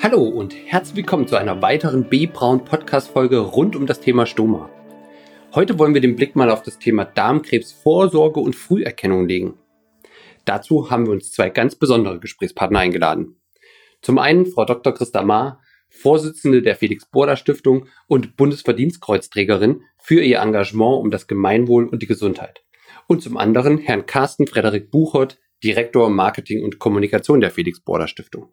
Hallo und herzlich willkommen zu einer weiteren B. Braun Podcast Folge rund um das Thema Stoma. Heute wollen wir den Blick mal auf das Thema Darmkrebsvorsorge und Früherkennung legen. Dazu haben wir uns zwei ganz besondere Gesprächspartner eingeladen. Zum einen Frau Dr. Christa Maar, Vorsitzende der Felix Borda Stiftung und Bundesverdienstkreuzträgerin für ihr Engagement um das Gemeinwohl und die Gesundheit. Und zum anderen Herrn Carsten Frederik Buchert, Direktor Marketing und Kommunikation der Felix Borda Stiftung.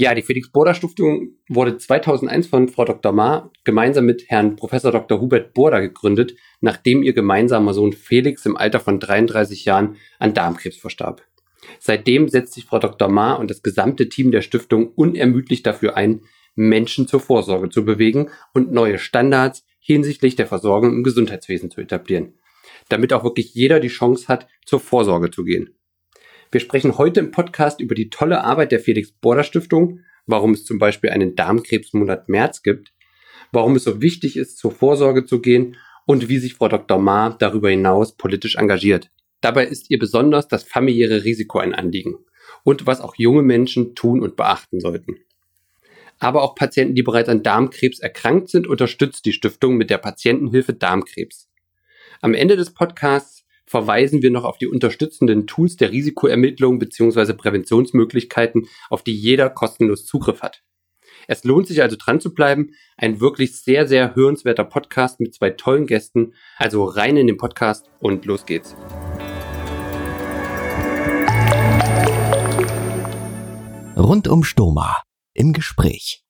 Ja, die Felix Borda Stiftung wurde 2001 von Frau Dr. Ma gemeinsam mit Herrn Professor Dr. Hubert Borda gegründet, nachdem ihr gemeinsamer Sohn Felix im Alter von 33 Jahren an Darmkrebs verstarb. Seitdem setzt sich Frau Dr. Ma und das gesamte Team der Stiftung unermüdlich dafür ein, Menschen zur Vorsorge zu bewegen und neue Standards hinsichtlich der Versorgung im Gesundheitswesen zu etablieren, damit auch wirklich jeder die Chance hat, zur Vorsorge zu gehen. Wir sprechen heute im Podcast über die tolle Arbeit der Felix Border Stiftung, warum es zum Beispiel einen Darmkrebsmonat März gibt, warum es so wichtig ist, zur Vorsorge zu gehen und wie sich Frau Dr. Ma darüber hinaus politisch engagiert. Dabei ist ihr besonders das familiäre Risiko ein Anliegen und was auch junge Menschen tun und beachten sollten. Aber auch Patienten, die bereits an Darmkrebs erkrankt sind, unterstützt die Stiftung mit der Patientenhilfe Darmkrebs. Am Ende des Podcasts verweisen wir noch auf die unterstützenden Tools der Risikoermittlung bzw. Präventionsmöglichkeiten, auf die jeder kostenlos Zugriff hat. Es lohnt sich also dran zu bleiben. Ein wirklich sehr, sehr hörenswerter Podcast mit zwei tollen Gästen. Also rein in den Podcast und los geht's. Rund um Stoma im Gespräch.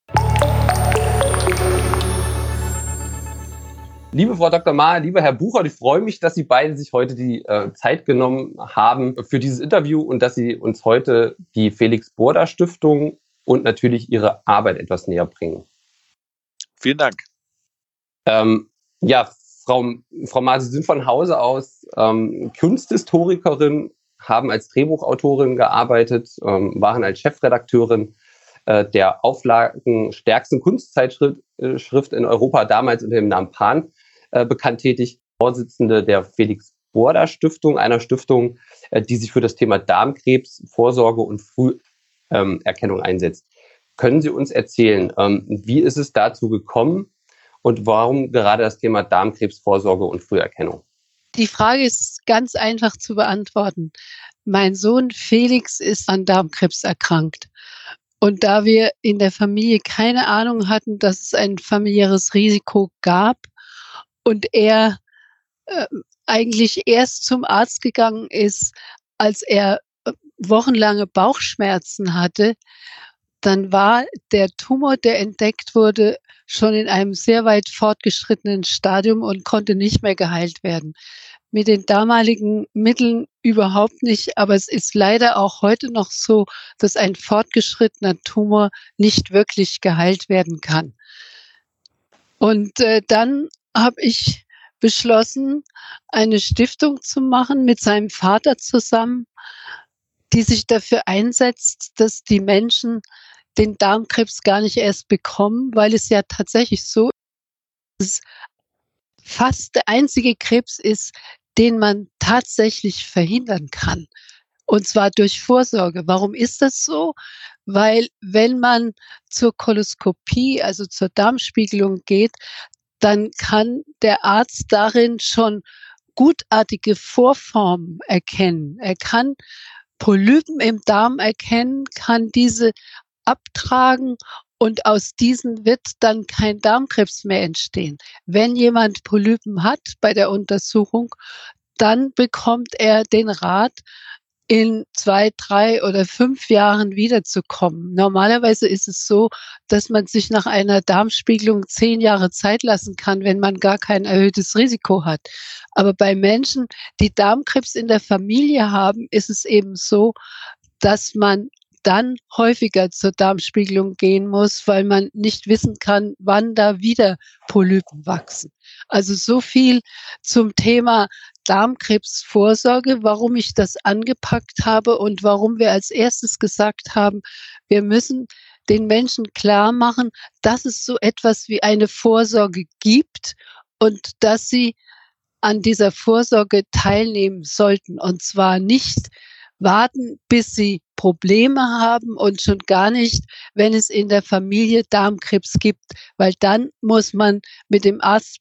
Liebe Frau Dr. Maher, lieber Herr Bucher, ich freue mich, dass Sie beide sich heute die äh, Zeit genommen haben für dieses Interview und dass Sie uns heute die Felix Burda Stiftung und natürlich Ihre Arbeit etwas näher bringen. Vielen Dank. Ähm, ja, Frau, Frau Maher, Sie sind von Hause aus ähm, Kunsthistorikerin, haben als Drehbuchautorin gearbeitet, ähm, waren als Chefredakteurin äh, der auflagenstärksten Kunstzeitschrift äh, in Europa, damals unter dem Namen Pan, äh, bekannt tätig, Vorsitzende der Felix Borda Stiftung, einer Stiftung, äh, die sich für das Thema Darmkrebs, Vorsorge und Früherkennung ähm, einsetzt. Können Sie uns erzählen, ähm, wie ist es dazu gekommen und warum gerade das Thema Darmkrebsvorsorge und Früherkennung? Die Frage ist ganz einfach zu beantworten. Mein Sohn Felix ist an Darmkrebs erkrankt. Und da wir in der Familie keine Ahnung hatten, dass es ein familiäres Risiko gab und er äh, eigentlich erst zum Arzt gegangen ist, als er äh, wochenlange Bauchschmerzen hatte, dann war der Tumor, der entdeckt wurde, schon in einem sehr weit fortgeschrittenen Stadium und konnte nicht mehr geheilt werden mit den damaligen Mitteln überhaupt nicht. Aber es ist leider auch heute noch so, dass ein fortgeschrittener Tumor nicht wirklich geheilt werden kann. Und äh, dann habe ich beschlossen, eine Stiftung zu machen mit seinem Vater zusammen, die sich dafür einsetzt, dass die Menschen den Darmkrebs gar nicht erst bekommen, weil es ja tatsächlich so ist, fast der einzige Krebs ist, den man tatsächlich verhindern kann. Und zwar durch Vorsorge. Warum ist das so? Weil wenn man zur Koloskopie, also zur Darmspiegelung geht, dann kann der Arzt darin schon gutartige Vorformen erkennen. Er kann Polypen im Darm erkennen, kann diese abtragen und aus diesen wird dann kein Darmkrebs mehr entstehen. Wenn jemand Polypen hat bei der Untersuchung, dann bekommt er den Rat, in zwei, drei oder fünf Jahren wiederzukommen. Normalerweise ist es so, dass man sich nach einer Darmspiegelung zehn Jahre Zeit lassen kann, wenn man gar kein erhöhtes Risiko hat. Aber bei Menschen, die Darmkrebs in der Familie haben, ist es eben so, dass man dann häufiger zur Darmspiegelung gehen muss, weil man nicht wissen kann, wann da wieder Polypen wachsen. Also so viel zum Thema Darmkrebsvorsorge, warum ich das angepackt habe und warum wir als erstes gesagt haben, wir müssen den Menschen klar machen, dass es so etwas wie eine Vorsorge gibt und dass sie an dieser Vorsorge teilnehmen sollten. Und zwar nicht warten, bis sie Probleme haben und schon gar nicht, wenn es in der Familie Darmkrebs gibt, weil dann muss man mit dem Arzt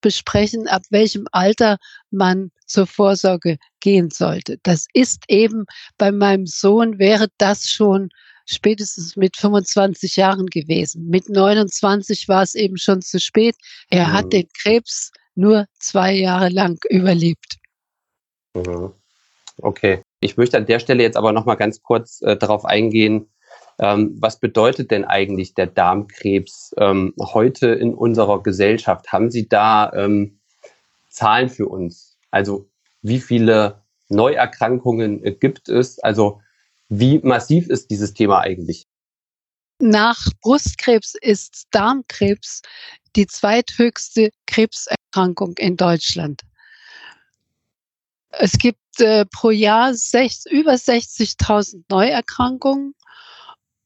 besprechen, ab welchem Alter man zur Vorsorge gehen sollte. Das ist eben bei meinem Sohn wäre das schon spätestens mit 25 Jahren gewesen. Mit 29 war es eben schon zu spät. Er mhm. hat den Krebs nur zwei Jahre lang überlebt. Mhm. Okay. Ich möchte an der Stelle jetzt aber noch mal ganz kurz äh, darauf eingehen, ähm, was bedeutet denn eigentlich der Darmkrebs ähm, heute in unserer Gesellschaft? Haben Sie da ähm, Zahlen für uns? Also wie viele Neuerkrankungen äh, gibt es? Also wie massiv ist dieses Thema eigentlich? Nach Brustkrebs ist Darmkrebs die zweithöchste Krebserkrankung in Deutschland. Es gibt äh, pro Jahr sech, über 60.000 Neuerkrankungen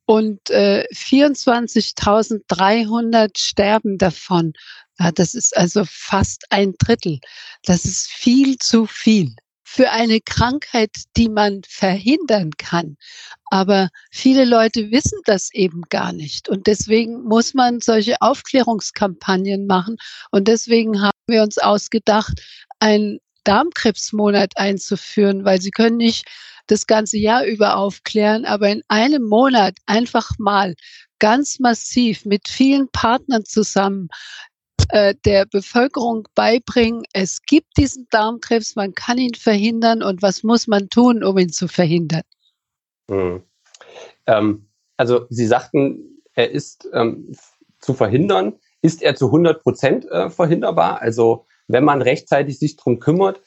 und äh, 24.300 sterben davon. Ja, das ist also fast ein Drittel. Das ist viel zu viel für eine Krankheit, die man verhindern kann. Aber viele Leute wissen das eben gar nicht. Und deswegen muss man solche Aufklärungskampagnen machen. Und deswegen haben wir uns ausgedacht, einen Darmkrebsmonat einzuführen, weil sie können nicht das ganze Jahr über aufklären, aber in einem Monat einfach mal ganz massiv mit vielen Partnern zusammen äh, der Bevölkerung beibringen, es gibt diesen Darmkrebs, man kann ihn verhindern und was muss man tun, um ihn zu verhindern? Hm. Ähm, also Sie sagten, er ist ähm, zu verhindern. Ist er zu 100 Prozent äh, verhinderbar? Also wenn man rechtzeitig sich darum kümmert,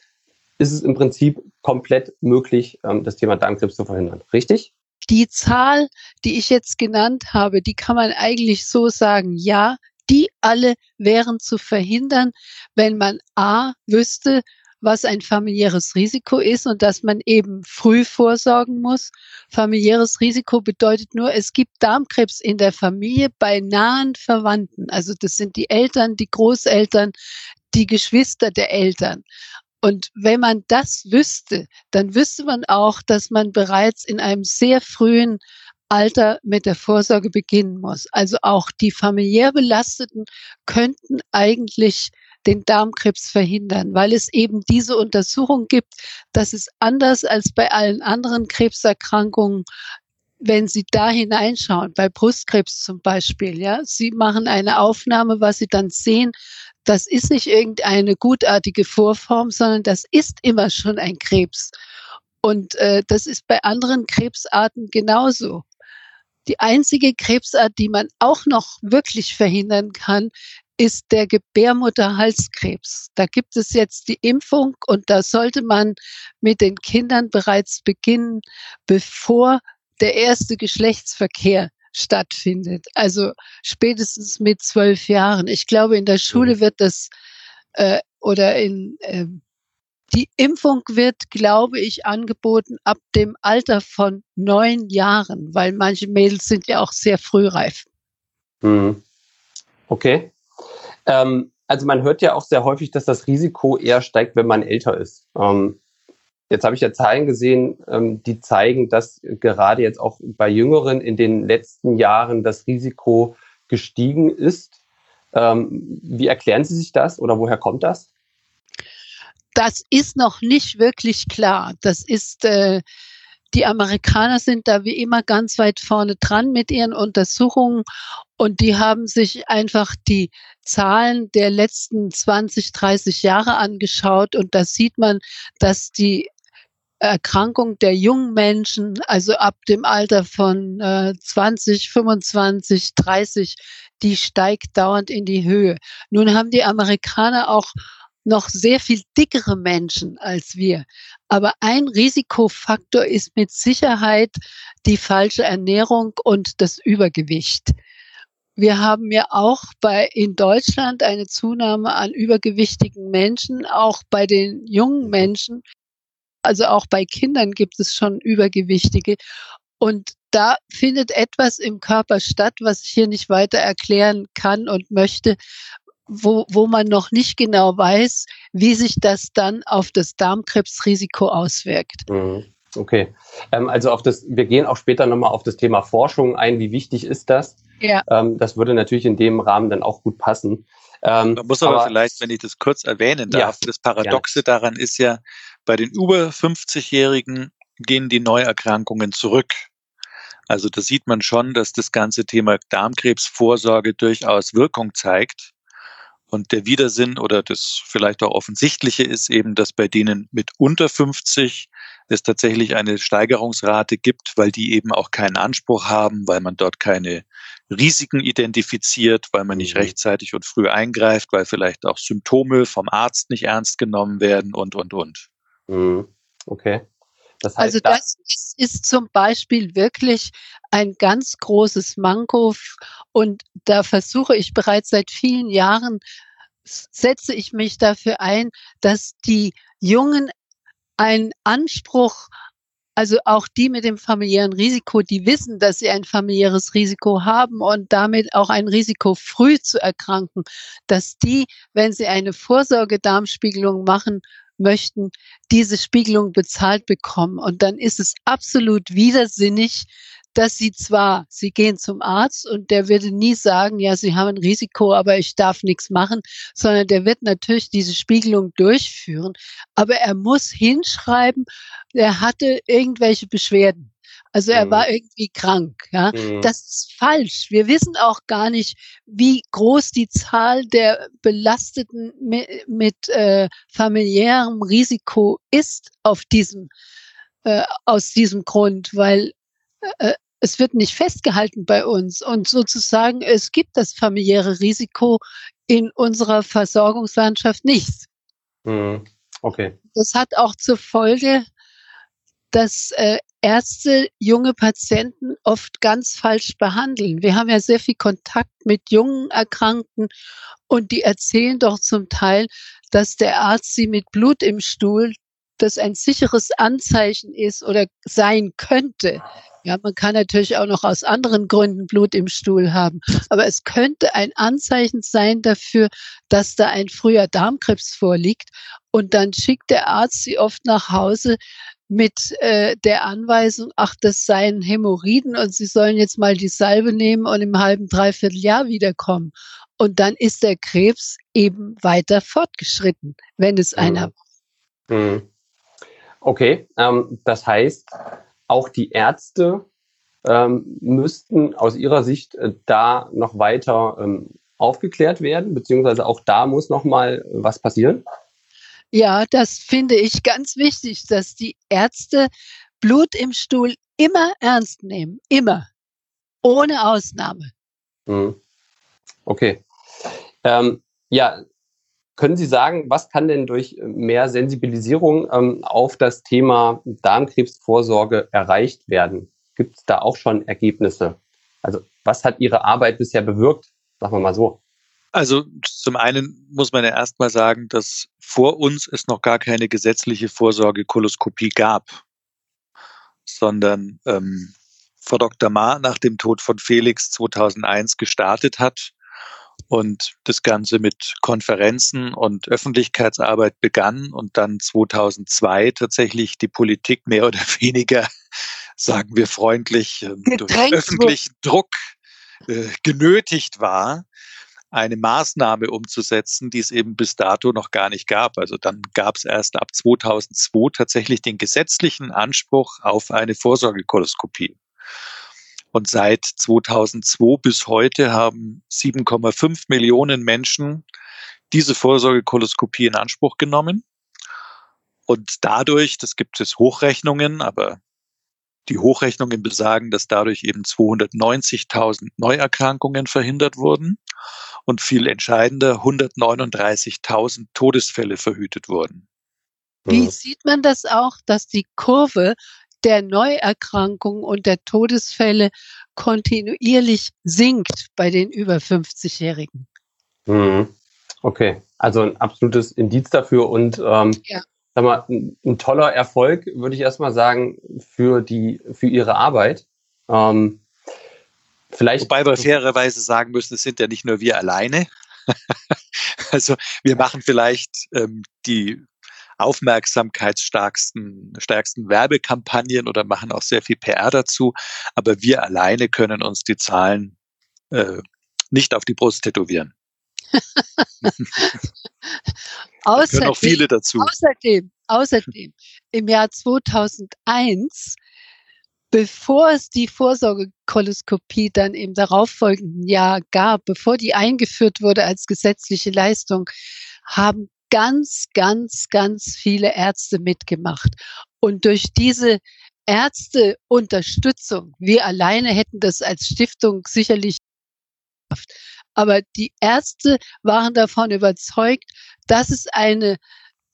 ist es im Prinzip komplett möglich, ähm, das Thema Darmkrebs zu verhindern. Richtig? Die Zahl, die ich jetzt genannt habe, die kann man eigentlich so sagen, ja, die alle wären zu verhindern, wenn man A wüsste, was ein familiäres Risiko ist und dass man eben früh vorsorgen muss. Familiäres Risiko bedeutet nur, es gibt Darmkrebs in der Familie bei nahen Verwandten. Also das sind die Eltern, die Großeltern, die Geschwister der Eltern. Und wenn man das wüsste, dann wüsste man auch, dass man bereits in einem sehr frühen Alter mit der Vorsorge beginnen muss. Also auch die familiär Belasteten könnten eigentlich den Darmkrebs verhindern, weil es eben diese Untersuchung gibt, dass es anders als bei allen anderen Krebserkrankungen wenn Sie da hineinschauen, bei Brustkrebs zum Beispiel, ja, Sie machen eine Aufnahme, was Sie dann sehen, das ist nicht irgendeine gutartige Vorform, sondern das ist immer schon ein Krebs. Und äh, das ist bei anderen Krebsarten genauso. Die einzige Krebsart, die man auch noch wirklich verhindern kann, ist der Gebärmutterhalskrebs. Da gibt es jetzt die Impfung und da sollte man mit den Kindern bereits beginnen, bevor der erste Geschlechtsverkehr stattfindet. Also spätestens mit zwölf Jahren. Ich glaube, in der Schule mhm. wird das äh, oder in äh, die Impfung wird, glaube ich, angeboten ab dem Alter von neun Jahren, weil manche Mädels sind ja auch sehr frühreif. Mhm. Okay. Ähm, also man hört ja auch sehr häufig, dass das Risiko eher steigt, wenn man älter ist. Ähm, jetzt habe ich ja Zahlen gesehen, ähm, die zeigen, dass gerade jetzt auch bei Jüngeren in den letzten Jahren das Risiko gestiegen ist. Ähm, wie erklären Sie sich das oder woher kommt das? das ist noch nicht wirklich klar. Das ist, äh, die Amerikaner sind da wie immer ganz weit vorne dran mit ihren Untersuchungen und die haben sich einfach die Zahlen der letzten 20, 30 Jahre angeschaut und da sieht man, dass die Erkrankung der jungen Menschen, also ab dem Alter von äh, 20, 25, 30, die steigt dauernd in die Höhe. Nun haben die Amerikaner auch noch sehr viel dickere Menschen als wir. Aber ein Risikofaktor ist mit Sicherheit die falsche Ernährung und das Übergewicht. Wir haben ja auch bei, in Deutschland eine Zunahme an übergewichtigen Menschen, auch bei den jungen Menschen. Also auch bei Kindern gibt es schon Übergewichtige. Und da findet etwas im Körper statt, was ich hier nicht weiter erklären kann und möchte, wo, wo man noch nicht genau weiß, wie sich das dann auf das Darmkrebsrisiko auswirkt. Mhm. Okay. Ähm, also auf das, wir gehen auch später nochmal auf das Thema Forschung ein. Wie wichtig ist das? Ja. Ähm, das würde natürlich in dem Rahmen dann auch gut passen. Ähm, Man muss aber, aber, vielleicht, wenn ich das kurz erwähnen darf, ja, das Paradoxe ja. daran ist ja, bei den über 50-Jährigen gehen die Neuerkrankungen zurück. Also da sieht man schon, dass das ganze Thema Darmkrebsvorsorge durchaus Wirkung zeigt. Und der Widersinn oder das vielleicht auch offensichtliche ist eben, dass bei denen mit unter 50 es tatsächlich eine Steigerungsrate gibt, weil die eben auch keinen Anspruch haben, weil man dort keine Risiken identifiziert, weil man nicht mhm. rechtzeitig und früh eingreift, weil vielleicht auch Symptome vom Arzt nicht ernst genommen werden und, und, und. Mhm. Okay. Das heißt, also das ist, ist zum Beispiel wirklich ein ganz großes Manko und da versuche ich bereits seit vielen Jahren, setze ich mich dafür ein, dass die Jungen einen Anspruch also auch die mit dem familiären Risiko, die wissen, dass sie ein familiäres Risiko haben und damit auch ein Risiko früh zu erkranken, dass die, wenn sie eine Vorsorgedarmspiegelung machen möchten, diese Spiegelung bezahlt bekommen. Und dann ist es absolut widersinnig, dass sie zwar, sie gehen zum Arzt und der würde nie sagen, ja, sie haben ein Risiko, aber ich darf nichts machen, sondern der wird natürlich diese Spiegelung durchführen, aber er muss hinschreiben, er hatte irgendwelche Beschwerden. Also er mhm. war irgendwie krank. Ja, mhm. das ist falsch. Wir wissen auch gar nicht, wie groß die Zahl der Belasteten mit, mit äh, familiärem Risiko ist auf diesem äh, aus diesem Grund, weil äh, es wird nicht festgehalten bei uns und sozusagen es gibt das familiäre Risiko in unserer Versorgungslandschaft nicht. Mhm. Okay. Das hat auch zur Folge, dass äh, Ärzte junge Patienten oft ganz falsch behandeln. Wir haben ja sehr viel Kontakt mit jungen Erkrankten und die erzählen doch zum Teil, dass der Arzt sie mit Blut im Stuhl, das ein sicheres Anzeichen ist oder sein könnte. Ja, man kann natürlich auch noch aus anderen Gründen Blut im Stuhl haben, aber es könnte ein Anzeichen sein dafür, dass da ein früher Darmkrebs vorliegt und dann schickt der Arzt sie oft nach Hause mit äh, der Anweisung, ach, das seien Hämorrhoiden und sie sollen jetzt mal die Salbe nehmen und im halben, dreiviertel Jahr wiederkommen. Und dann ist der Krebs eben weiter fortgeschritten, wenn es mhm. einer mhm. Okay, ähm, das heißt, auch die Ärzte ähm, müssten aus ihrer Sicht äh, da noch weiter ähm, aufgeklärt werden, beziehungsweise auch da muss noch mal was passieren? Ja, das finde ich ganz wichtig, dass die Ärzte Blut im Stuhl immer ernst nehmen. Immer. Ohne Ausnahme. Mhm. Okay. Ähm, ja, können Sie sagen, was kann denn durch mehr Sensibilisierung ähm, auf das Thema Darmkrebsvorsorge erreicht werden? Gibt es da auch schon Ergebnisse? Also was hat Ihre Arbeit bisher bewirkt? Sagen wir mal so. Also zum einen muss man ja erstmal sagen, dass vor uns es noch gar keine gesetzliche Vorsorgekoloskopie gab, sondern ähm, Frau Dr. Ma nach dem Tod von Felix 2001 gestartet hat und das Ganze mit Konferenzen und Öffentlichkeitsarbeit begann und dann 2002 tatsächlich die Politik mehr oder weniger, sagen wir freundlich, ähm, durch öffentlichen Druck äh, genötigt war, eine Maßnahme umzusetzen, die es eben bis dato noch gar nicht gab. Also dann gab es erst ab 2002 tatsächlich den gesetzlichen Anspruch auf eine Vorsorgekoloskopie. Und seit 2002 bis heute haben 7,5 Millionen Menschen diese Vorsorgekoloskopie in Anspruch genommen. Und dadurch, das gibt es Hochrechnungen, aber die Hochrechnungen besagen, dass dadurch eben 290.000 Neuerkrankungen verhindert wurden und viel entscheidender 139.000 Todesfälle verhütet wurden. Wie sieht man das auch, dass die Kurve der Neuerkrankungen und der Todesfälle kontinuierlich sinkt bei den über 50-Jährigen? Mhm. Okay, also ein absolutes Indiz dafür und ähm, ja. Sag mal, ein, ein, toller Erfolg, würde ich erstmal sagen, für die für Ihre Arbeit. Ähm, vielleicht Wobei wir fairerweise sagen müssen, es sind ja nicht nur wir alleine. also wir machen vielleicht ähm, die aufmerksamkeitsstärksten stärksten Werbekampagnen oder machen auch sehr viel PR dazu. Aber wir alleine können uns die Zahlen äh, nicht auf die Brust tätowieren. Außerdem, auch viele dazu. Außerdem, außerdem, im Jahr 2001 bevor es die Vorsorgekoloskopie dann im darauffolgenden Jahr gab, bevor die eingeführt wurde als gesetzliche Leistung, haben ganz, ganz, ganz viele Ärzte mitgemacht. Und durch diese Ärzteunterstützung, wir alleine hätten das als Stiftung sicherlich aber die Ärzte waren davon überzeugt, dass es eine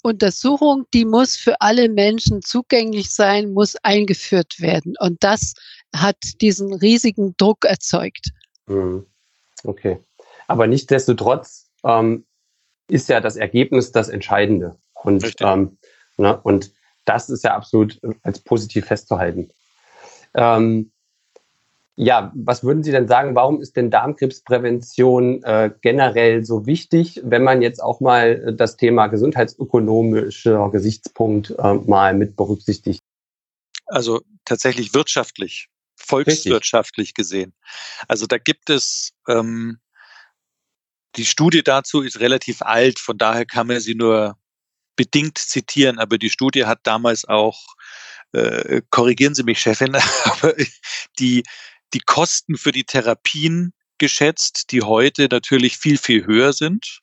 Untersuchung, die muss für alle Menschen zugänglich sein, muss eingeführt werden. Und das hat diesen riesigen Druck erzeugt. Mhm. Okay. Aber nichtsdestotrotz ähm, ist ja das Ergebnis das Entscheidende. Und, ähm, ne, und das ist ja absolut als positiv festzuhalten. Ähm, ja, was würden Sie denn sagen, warum ist denn Darmkrebsprävention äh, generell so wichtig, wenn man jetzt auch mal das Thema gesundheitsökonomischer Gesichtspunkt äh, mal mit berücksichtigt? Also tatsächlich wirtschaftlich, volkswirtschaftlich Richtig. gesehen. Also da gibt es ähm, die Studie dazu ist relativ alt, von daher kann man sie nur bedingt zitieren, aber die Studie hat damals auch, äh, korrigieren Sie mich, Chefin, aber die die Kosten für die Therapien geschätzt, die heute natürlich viel, viel höher sind.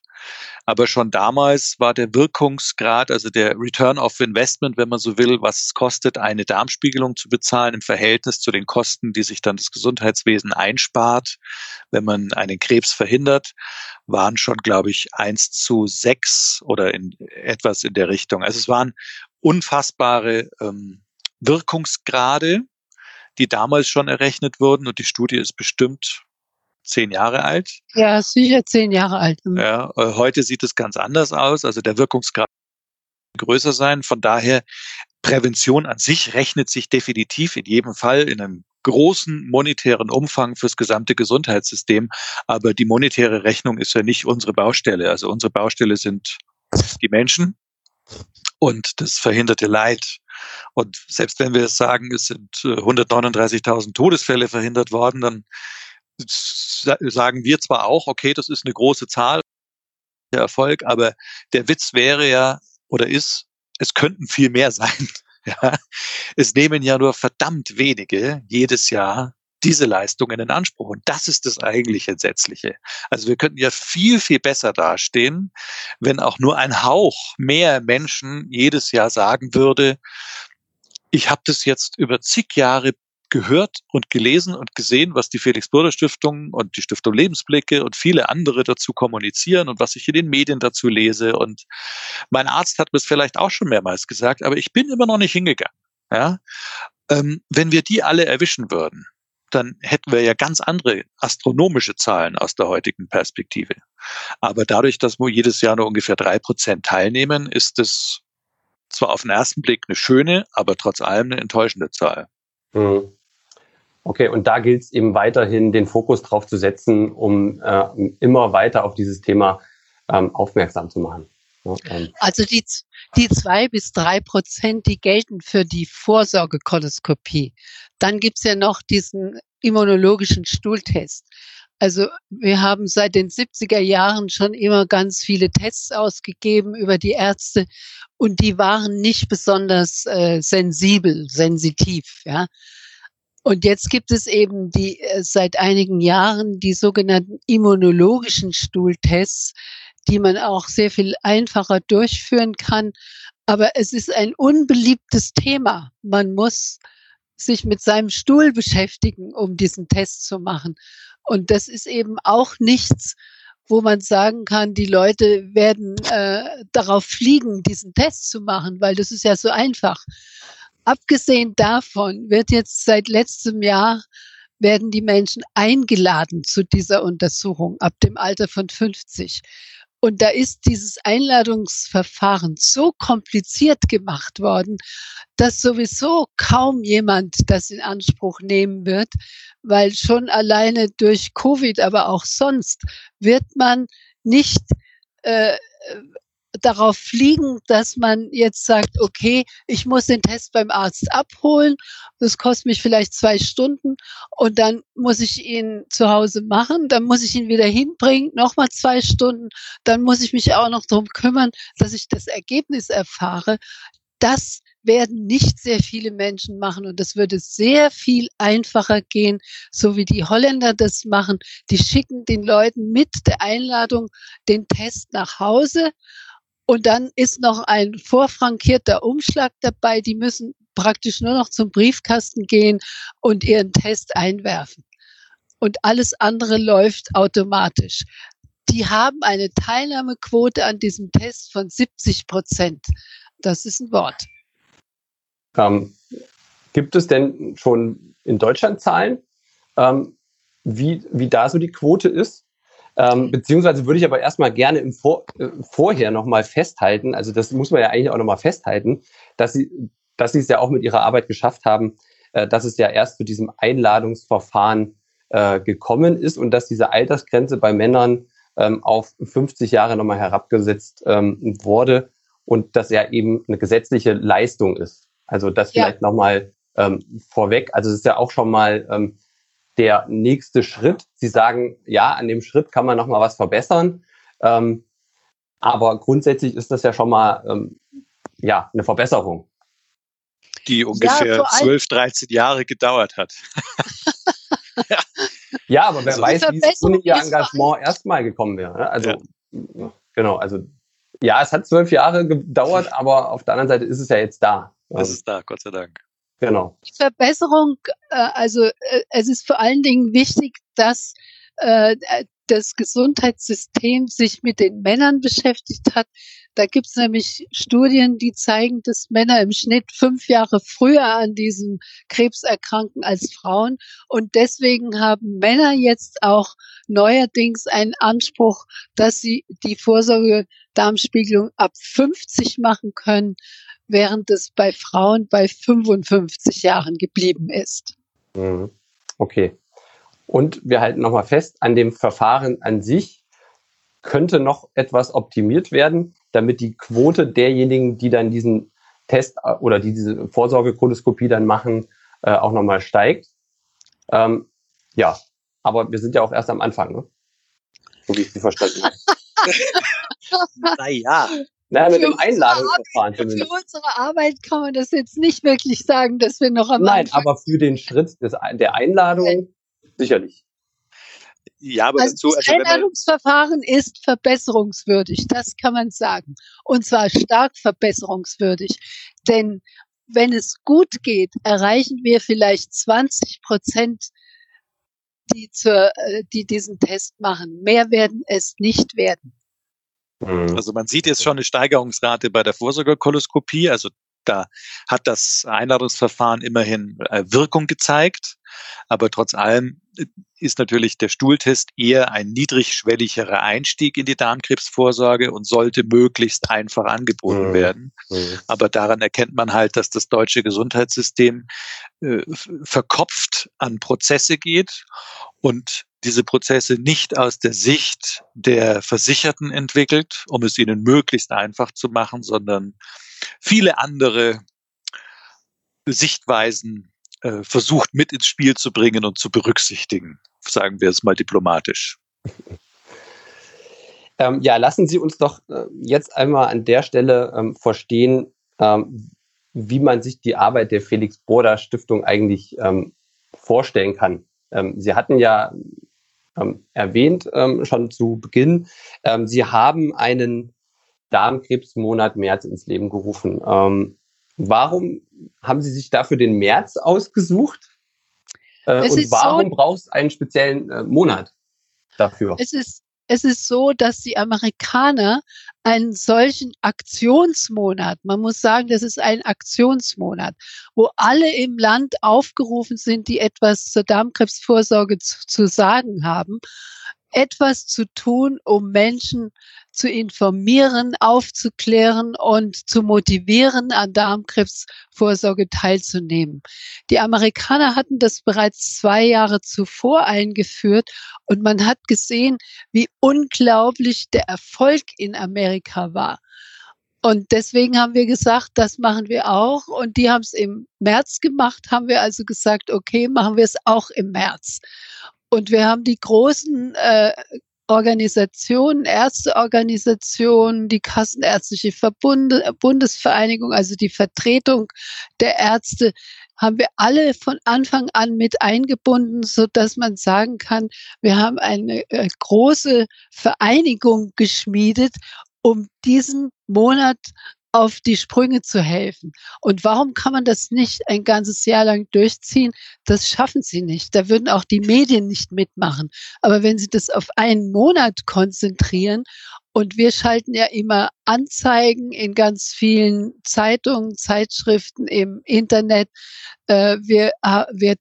Aber schon damals war der Wirkungsgrad, also der Return of Investment, wenn man so will, was es kostet, eine Darmspiegelung zu bezahlen im Verhältnis zu den Kosten, die sich dann das Gesundheitswesen einspart, wenn man einen Krebs verhindert, waren schon, glaube ich, eins zu sechs oder in etwas in der Richtung. Also es waren unfassbare ähm, Wirkungsgrade, die damals schon errechnet wurden und die Studie ist bestimmt zehn Jahre alt. Ja, sicher zehn Jahre alt. Mhm. Ja, äh, heute sieht es ganz anders aus. Also der Wirkungsgrad größer sein. Von daher Prävention an sich rechnet sich definitiv in jedem Fall in einem großen monetären Umfang fürs gesamte Gesundheitssystem. Aber die monetäre Rechnung ist ja nicht unsere Baustelle. Also unsere Baustelle sind die Menschen und das verhinderte Leid. Und selbst wenn wir sagen, es sind 139.000 äh, Todesfälle verhindert worden, dann sagen wir zwar auch, okay, das ist eine große Zahl, der Erfolg, aber der Witz wäre ja oder ist, es könnten viel mehr sein. Ja, es nehmen ja nur verdammt wenige jedes Jahr diese Leistungen in Anspruch. Und das ist das eigentlich Entsetzliche. Also wir könnten ja viel, viel besser dastehen, wenn auch nur ein Hauch mehr Menschen jedes Jahr sagen würde, ich habe das jetzt über zig Jahre gehört und gelesen und gesehen, was die Felix-Bürger-Stiftung und die Stiftung Lebensblicke und viele andere dazu kommunizieren und was ich in den Medien dazu lese. Und mein Arzt hat mir es vielleicht auch schon mehrmals gesagt, aber ich bin immer noch nicht hingegangen. Ja? Ähm, wenn wir die alle erwischen würden, dann hätten wir ja ganz andere astronomische Zahlen aus der heutigen Perspektive. Aber dadurch, dass wir jedes Jahr nur ungefähr drei Prozent teilnehmen, ist es zwar auf den ersten Blick eine schöne, aber trotz allem eine enttäuschende Zahl. Mhm. Okay, und da gilt es eben weiterhin, den Fokus drauf zu setzen, um äh, immer weiter auf dieses Thema ähm, aufmerksam zu machen. Also die, die zwei bis drei Prozent, die gelten für die Vorsorgekoloskopie. Dann gibt's ja noch diesen immunologischen Stuhltest. Also wir haben seit den 70er Jahren schon immer ganz viele Tests ausgegeben über die Ärzte und die waren nicht besonders äh, sensibel, sensitiv. Ja. Und jetzt gibt es eben die äh, seit einigen Jahren die sogenannten immunologischen Stuhltests, die man auch sehr viel einfacher durchführen kann. Aber es ist ein unbeliebtes Thema. Man muss sich mit seinem Stuhl beschäftigen, um diesen Test zu machen. Und das ist eben auch nichts, wo man sagen kann, die Leute werden äh, darauf fliegen, diesen Test zu machen, weil das ist ja so einfach. Abgesehen davon wird jetzt seit letztem Jahr werden die Menschen eingeladen zu dieser Untersuchung ab dem Alter von 50. Und da ist dieses Einladungsverfahren so kompliziert gemacht worden, dass sowieso kaum jemand das in Anspruch nehmen wird, weil schon alleine durch Covid, aber auch sonst wird man nicht äh, darauf fliegen, dass man jetzt sagt, okay, ich muss den Test beim Arzt abholen. Das kostet mich vielleicht zwei Stunden und dann muss ich ihn zu Hause machen. Dann muss ich ihn wieder hinbringen, nochmal zwei Stunden. Dann muss ich mich auch noch darum kümmern, dass ich das Ergebnis erfahre. Das werden nicht sehr viele Menschen machen und das würde sehr viel einfacher gehen, so wie die Holländer das machen. Die schicken den Leuten mit der Einladung den Test nach Hause und dann ist noch ein vorfrankierter Umschlag dabei. Die müssen praktisch nur noch zum Briefkasten gehen und ihren Test einwerfen. Und alles andere läuft automatisch. Die haben eine Teilnahmequote an diesem Test von 70 Prozent. Das ist ein Wort. Ähm, gibt es denn schon in Deutschland Zahlen, ähm, wie, wie da so die Quote ist? Ähm, beziehungsweise würde ich aber erstmal gerne im Vor äh, vorher nochmal festhalten, also das muss man ja eigentlich auch nochmal festhalten, dass sie, dass sie es ja auch mit ihrer Arbeit geschafft haben, äh, dass es ja erst zu diesem Einladungsverfahren äh, gekommen ist und dass diese Altersgrenze bei Männern ähm, auf 50 Jahre nochmal herabgesetzt ähm, wurde und das ja eben eine gesetzliche Leistung ist. Also das ja. vielleicht nochmal ähm, vorweg. Also es ist ja auch schon mal ähm, der nächste Schritt. Sie sagen, ja, an dem Schritt kann man noch mal was verbessern. Ähm, aber grundsätzlich ist das ja schon mal ähm, ja, eine Verbesserung. Die ungefähr ja, 12, 13 Jahre gedauert hat. ja. ja. aber wer also weiß, wie es ohne ihr Engagement erstmal gekommen wäre. Ne? Also, ja. genau, also ja, es hat zwölf Jahre gedauert, aber auf der anderen Seite ist es ja jetzt da. Es ist da, Gott sei Dank. Genau. Die Verbesserung, äh, also äh, es ist vor allen Dingen wichtig, dass äh, das Gesundheitssystem sich mit den Männern beschäftigt hat. Da gibt es nämlich Studien, die zeigen, dass Männer im Schnitt fünf Jahre früher an diesem Krebs erkranken als Frauen. Und deswegen haben Männer jetzt auch neuerdings einen Anspruch, dass sie die Vorsorge Darmspiegelung ab 50 machen können während es bei Frauen bei 55 Jahren geblieben ist. Mhm. Okay. Und wir halten nochmal fest, an dem Verfahren an sich könnte noch etwas optimiert werden, damit die Quote derjenigen, die dann diesen Test äh, oder die diese Vorsorgekoloskopie dann machen, äh, auch nochmal steigt. Ähm, ja, aber wir sind ja auch erst am Anfang, ne? So wie ich sie verstanden habe. naja, naja, mit dem Einladungsverfahren zumindest. Für unsere Arbeit kann man das jetzt nicht wirklich sagen, dass wir noch am Nein, Anfang aber für den Schritt des, der Einladung Nein. sicherlich. Ja, aber also dazu, also das Einladungsverfahren ist verbesserungswürdig, das kann man sagen. Und zwar stark verbesserungswürdig. Denn wenn es gut geht, erreichen wir vielleicht 20 Prozent, die, zur, äh, die diesen Test machen. Mehr werden es nicht werden. Mhm. Also man sieht jetzt schon eine Steigerungsrate bei der Vorsorgekoloskopie. Also da hat das Einladungsverfahren immerhin äh, Wirkung gezeigt. Aber trotz allem äh, ist natürlich der Stuhltest eher ein niedrigschwelligerer Einstieg in die Darmkrebsvorsorge und sollte möglichst einfach angeboten mhm. werden. Mhm. Aber daran erkennt man halt, dass das deutsche Gesundheitssystem äh, verkopft an Prozesse geht und diese Prozesse nicht aus der Sicht der Versicherten entwickelt, um es ihnen möglichst einfach zu machen, sondern viele andere Sichtweisen äh, versucht mit ins Spiel zu bringen und zu berücksichtigen, sagen wir es mal diplomatisch. Ähm, ja, lassen Sie uns doch äh, jetzt einmal an der Stelle ähm, verstehen, ähm, wie man sich die Arbeit der Felix Borda Stiftung eigentlich ähm, vorstellen kann. Ähm, Sie hatten ja ähm, erwähnt schon zu Beginn, Sie haben einen Darmkrebsmonat März ins Leben gerufen. Warum haben Sie sich dafür den März ausgesucht? Äh, und warum so, brauchst du einen speziellen äh, Monat dafür? Es ist, es ist so, dass die Amerikaner einen solchen Aktionsmonat, man muss sagen, das ist ein Aktionsmonat, wo alle im Land aufgerufen sind, die etwas zur Darmkrebsvorsorge zu, zu sagen haben, etwas zu tun, um Menschen zu informieren, aufzuklären und zu motivieren, an Darmkrebsvorsorge teilzunehmen. Die Amerikaner hatten das bereits zwei Jahre zuvor eingeführt und man hat gesehen, wie unglaublich der Erfolg in Amerika war. Und deswegen haben wir gesagt, das machen wir auch. Und die haben es im März gemacht, haben wir also gesagt, okay, machen wir es auch im März. Und wir haben die großen äh, Organisationen, Ärzteorganisationen, die Kassenärztliche Verbunde, Bundesvereinigung, also die Vertretung der Ärzte, haben wir alle von Anfang an mit eingebunden, so dass man sagen kann, wir haben eine äh, große Vereinigung geschmiedet, um diesen Monat auf die Sprünge zu helfen. Und warum kann man das nicht ein ganzes Jahr lang durchziehen? Das schaffen sie nicht. Da würden auch die Medien nicht mitmachen. Aber wenn sie das auf einen Monat konzentrieren und wir schalten ja immer Anzeigen in ganz vielen Zeitungen, Zeitschriften im Internet. Äh, wir, wir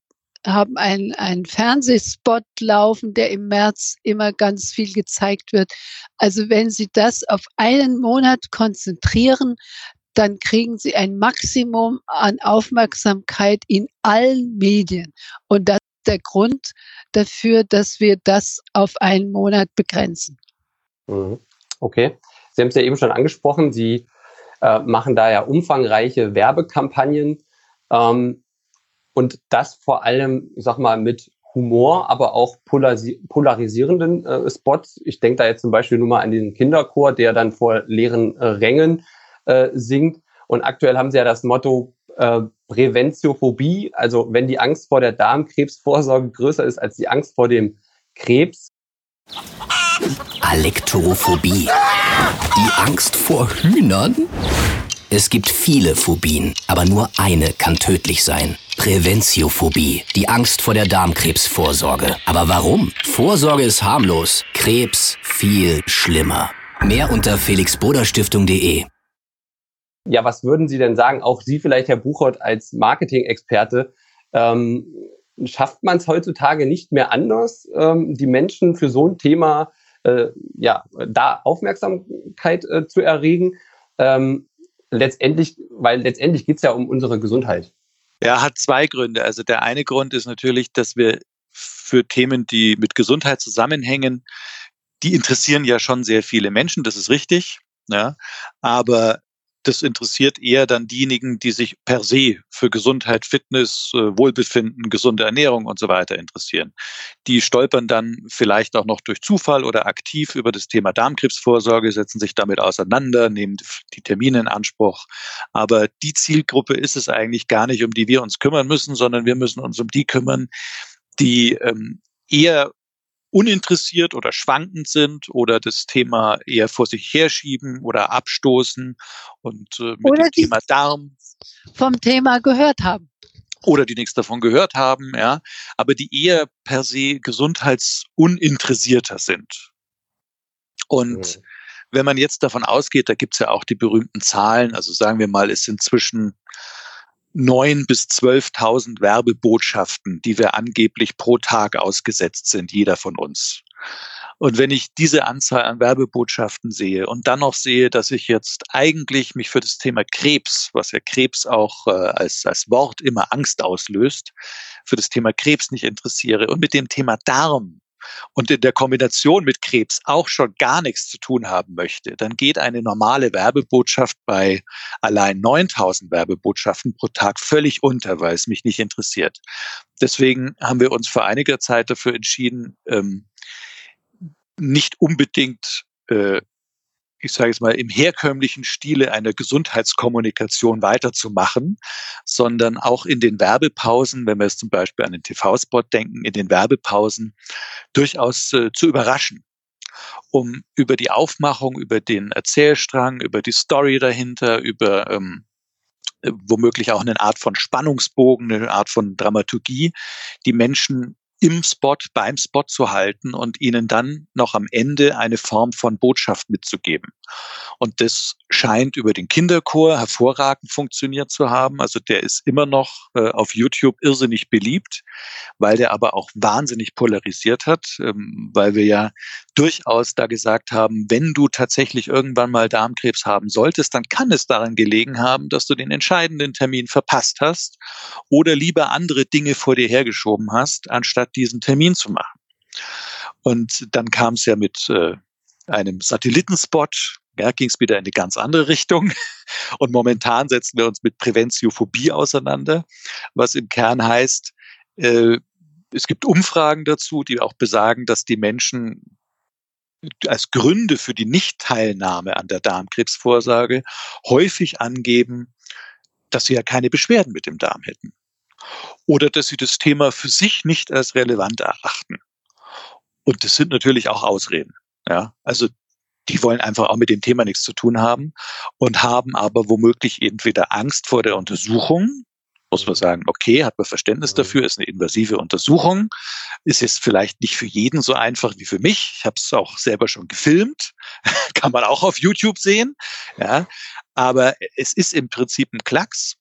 haben einen, einen Fernsehspot laufen, der im März immer ganz viel gezeigt wird. Also wenn Sie das auf einen Monat konzentrieren, dann kriegen Sie ein Maximum an Aufmerksamkeit in allen Medien. Und das ist der Grund dafür, dass wir das auf einen Monat begrenzen. Mhm. Okay. Sie haben es ja eben schon angesprochen, Sie äh, machen da ja umfangreiche Werbekampagnen. Ähm, und das vor allem, ich sag mal, mit Humor, aber auch polarisi polarisierenden äh, Spots. Ich denke da jetzt zum Beispiel nur mal an den Kinderchor, der dann vor leeren äh, Rängen äh, singt. Und aktuell haben sie ja das Motto äh, Präventiophobie, also wenn die Angst vor der Darmkrebsvorsorge größer ist als die Angst vor dem Krebs. Alektorophobie. Die Angst vor Hühnern? Es gibt viele Phobien, aber nur eine kann tödlich sein. Präventiophobie, die Angst vor der Darmkrebsvorsorge. Aber warum? Vorsorge ist harmlos, Krebs viel schlimmer. Mehr unter felixbroderstiftung.de. Ja, was würden Sie denn sagen, auch Sie vielleicht, Herr Buchert, als Marketing-Experte, ähm, schafft man es heutzutage nicht mehr anders, ähm, die Menschen für so ein Thema äh, ja, da Aufmerksamkeit äh, zu erregen? Ähm, letztendlich, weil letztendlich geht es ja um unsere Gesundheit. Ja, hat zwei Gründe. Also der eine Grund ist natürlich, dass wir für Themen, die mit Gesundheit zusammenhängen, die interessieren ja schon sehr viele Menschen, das ist richtig. Ja, aber das interessiert eher dann diejenigen, die sich per se für Gesundheit, Fitness, äh, Wohlbefinden, gesunde Ernährung und so weiter interessieren. Die stolpern dann vielleicht auch noch durch Zufall oder aktiv über das Thema Darmkrebsvorsorge, setzen sich damit auseinander, nehmen die Termine in Anspruch. Aber die Zielgruppe ist es eigentlich gar nicht, um die wir uns kümmern müssen, sondern wir müssen uns um die kümmern, die ähm, eher uninteressiert oder schwankend sind oder das Thema eher vor sich herschieben oder abstoßen und äh, mit oder dem Thema Darm vom Thema gehört haben oder die nichts davon gehört haben, ja, aber die eher per se gesundheitsuninteressierter sind. Und mhm. wenn man jetzt davon ausgeht, da gibt's ja auch die berühmten Zahlen, also sagen wir mal, es sind zwischen neun bis zwölftausend Werbebotschaften, die wir angeblich pro Tag ausgesetzt sind, jeder von uns. Und wenn ich diese Anzahl an Werbebotschaften sehe und dann noch sehe, dass ich jetzt eigentlich mich für das Thema Krebs, was ja Krebs auch äh, als, als Wort immer Angst auslöst, für das Thema Krebs nicht interessiere und mit dem Thema Darm und in der Kombination mit Krebs auch schon gar nichts zu tun haben möchte, dann geht eine normale Werbebotschaft bei allein 9000 Werbebotschaften pro Tag völlig unter, weil es mich nicht interessiert. Deswegen haben wir uns vor einiger Zeit dafür entschieden, ähm, nicht unbedingt äh, ich sage es mal, im herkömmlichen Stile einer Gesundheitskommunikation weiterzumachen, sondern auch in den Werbepausen, wenn wir jetzt zum Beispiel an den TV-Spot denken, in den Werbepausen durchaus äh, zu überraschen um über die Aufmachung, über den Erzählstrang, über die Story dahinter, über ähm, womöglich auch eine Art von Spannungsbogen, eine Art von Dramaturgie, die Menschen im Spot, beim Spot zu halten und ihnen dann noch am Ende eine Form von Botschaft mitzugeben. Und das scheint über den Kinderchor hervorragend funktioniert zu haben. Also der ist immer noch äh, auf YouTube irrsinnig beliebt, weil der aber auch wahnsinnig polarisiert hat, ähm, weil wir ja durchaus da gesagt haben, wenn du tatsächlich irgendwann mal Darmkrebs haben solltest, dann kann es daran gelegen haben, dass du den entscheidenden Termin verpasst hast oder lieber andere Dinge vor dir hergeschoben hast, anstatt diesen Termin zu machen. Und dann kam es ja mit äh, einem Satellitenspot, ja, ging es wieder in eine ganz andere Richtung. Und momentan setzen wir uns mit Präventiophobie auseinander, was im Kern heißt, äh, es gibt Umfragen dazu, die auch besagen, dass die Menschen als Gründe für die Nichtteilnahme an der Darmkrebsvorsorge häufig angeben, dass sie ja keine Beschwerden mit dem Darm hätten oder dass sie das Thema für sich nicht als relevant erachten. Und das sind natürlich auch Ausreden. Ja, also die wollen einfach auch mit dem Thema nichts zu tun haben und haben aber womöglich entweder Angst vor der Untersuchung, muss man sagen, okay, hat man Verständnis dafür, ist eine invasive Untersuchung, ist jetzt vielleicht nicht für jeden so einfach wie für mich. Ich habe es auch selber schon gefilmt, kann man auch auf YouTube sehen, ja, aber es ist im Prinzip ein Klacks.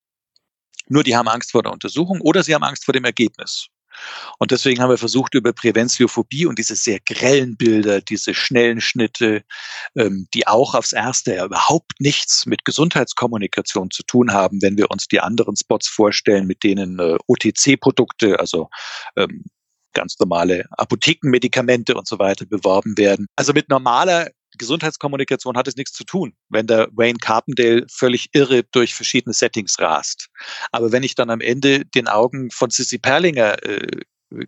Nur die haben Angst vor der Untersuchung oder sie haben Angst vor dem Ergebnis. Und deswegen haben wir versucht, über Präventiophobie und diese sehr grellen Bilder, diese schnellen Schnitte, ähm, die auch aufs Erste ja überhaupt nichts mit Gesundheitskommunikation zu tun haben, wenn wir uns die anderen Spots vorstellen, mit denen äh, OTC-Produkte, also ähm, ganz normale Apothekenmedikamente und so weiter beworben werden. Also mit normaler Gesundheitskommunikation hat es nichts zu tun, wenn der Wayne Carpendale völlig irre durch verschiedene Settings rast. Aber wenn ich dann am Ende den Augen von Sissy Perlinger äh,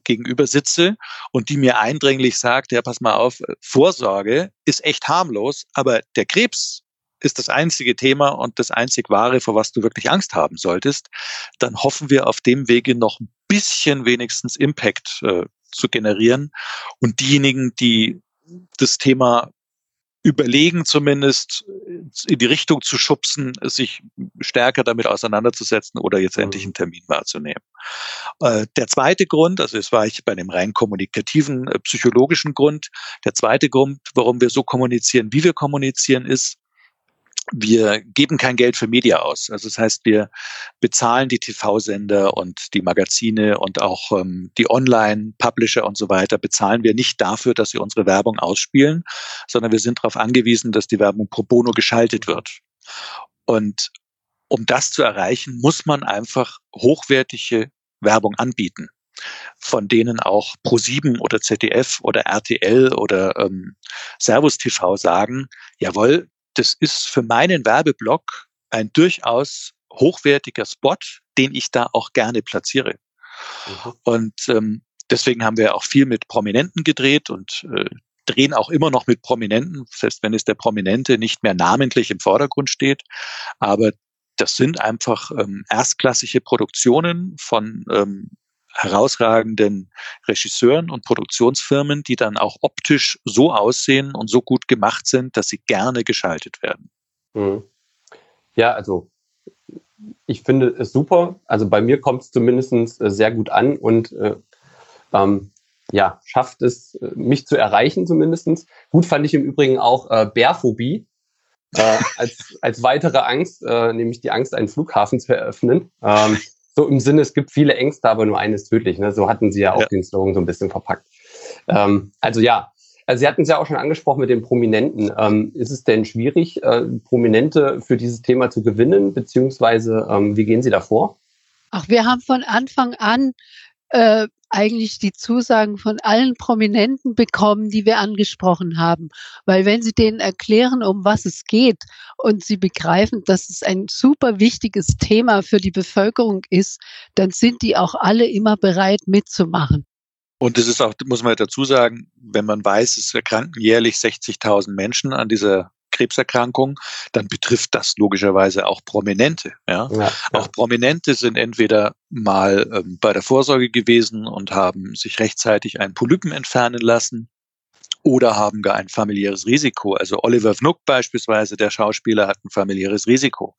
gegenüber sitze und die mir eindringlich sagt, ja, pass mal auf, Vorsorge ist echt harmlos, aber der Krebs ist das einzige Thema und das einzig wahre, vor was du wirklich Angst haben solltest, dann hoffen wir auf dem Wege noch ein bisschen wenigstens Impact äh, zu generieren. Und diejenigen, die das Thema überlegen, zumindest in die Richtung zu schubsen, sich stärker damit auseinanderzusetzen oder jetzt mhm. endlich einen Termin wahrzunehmen. Äh, der zweite Grund, also jetzt war ich bei dem rein kommunikativen, äh, psychologischen Grund, der zweite Grund, warum wir so kommunizieren, wie wir kommunizieren, ist, wir geben kein Geld für Media aus. Also das heißt, wir bezahlen die TV-Sender und die Magazine und auch ähm, die Online-Publisher und so weiter, bezahlen wir nicht dafür, dass sie unsere Werbung ausspielen, sondern wir sind darauf angewiesen, dass die Werbung pro bono geschaltet wird. Und um das zu erreichen, muss man einfach hochwertige Werbung anbieten von denen auch Pro7 oder ZDF oder RTL oder ähm, Servus TV sagen, jawohl, das ist für meinen Werbeblock ein durchaus hochwertiger Spot, den ich da auch gerne platziere. Mhm. Und ähm, deswegen haben wir auch viel mit Prominenten gedreht und äh, drehen auch immer noch mit Prominenten, selbst wenn es der Prominente nicht mehr namentlich im Vordergrund steht. Aber das sind einfach ähm, erstklassige Produktionen von ähm, herausragenden Regisseuren und Produktionsfirmen, die dann auch optisch so aussehen und so gut gemacht sind, dass sie gerne geschaltet werden. Mhm. Ja, also ich finde es super. Also bei mir kommt es zumindest äh, sehr gut an und äh, ähm, ja, schafft es, äh, mich zu erreichen zumindest. Gut fand ich im Übrigen auch äh, Bärphobie. Äh, als, als weitere Angst, äh, nämlich die Angst, einen Flughafen zu eröffnen. Ähm, so im Sinne, es gibt viele Ängste, aber nur eines tödlich. Ne? So hatten sie ja auch ja. den Slogan so ein bisschen verpackt. Ähm, also ja, also Sie hatten es ja auch schon angesprochen mit den Prominenten. Ähm, ist es denn schwierig, äh, Prominente für dieses Thema zu gewinnen, beziehungsweise ähm, wie gehen Sie da vor? Ach, wir haben von Anfang an äh, eigentlich die Zusagen von allen Prominenten bekommen, die wir angesprochen haben. Weil wenn sie denen erklären, um was es geht und sie begreifen, dass es ein super wichtiges Thema für die Bevölkerung ist, dann sind die auch alle immer bereit mitzumachen. Und es ist auch, muss man dazu sagen, wenn man weiß, es erkranken jährlich 60.000 Menschen an dieser Krebserkrankung, dann betrifft das logischerweise auch Prominente. Ja? ja, ja. Auch Prominente sind entweder mal ähm, bei der Vorsorge gewesen und haben sich rechtzeitig einen Polypen entfernen lassen oder haben gar ein familiäres Risiko. Also Oliver Vnuck beispielsweise, der Schauspieler, hat ein familiäres Risiko.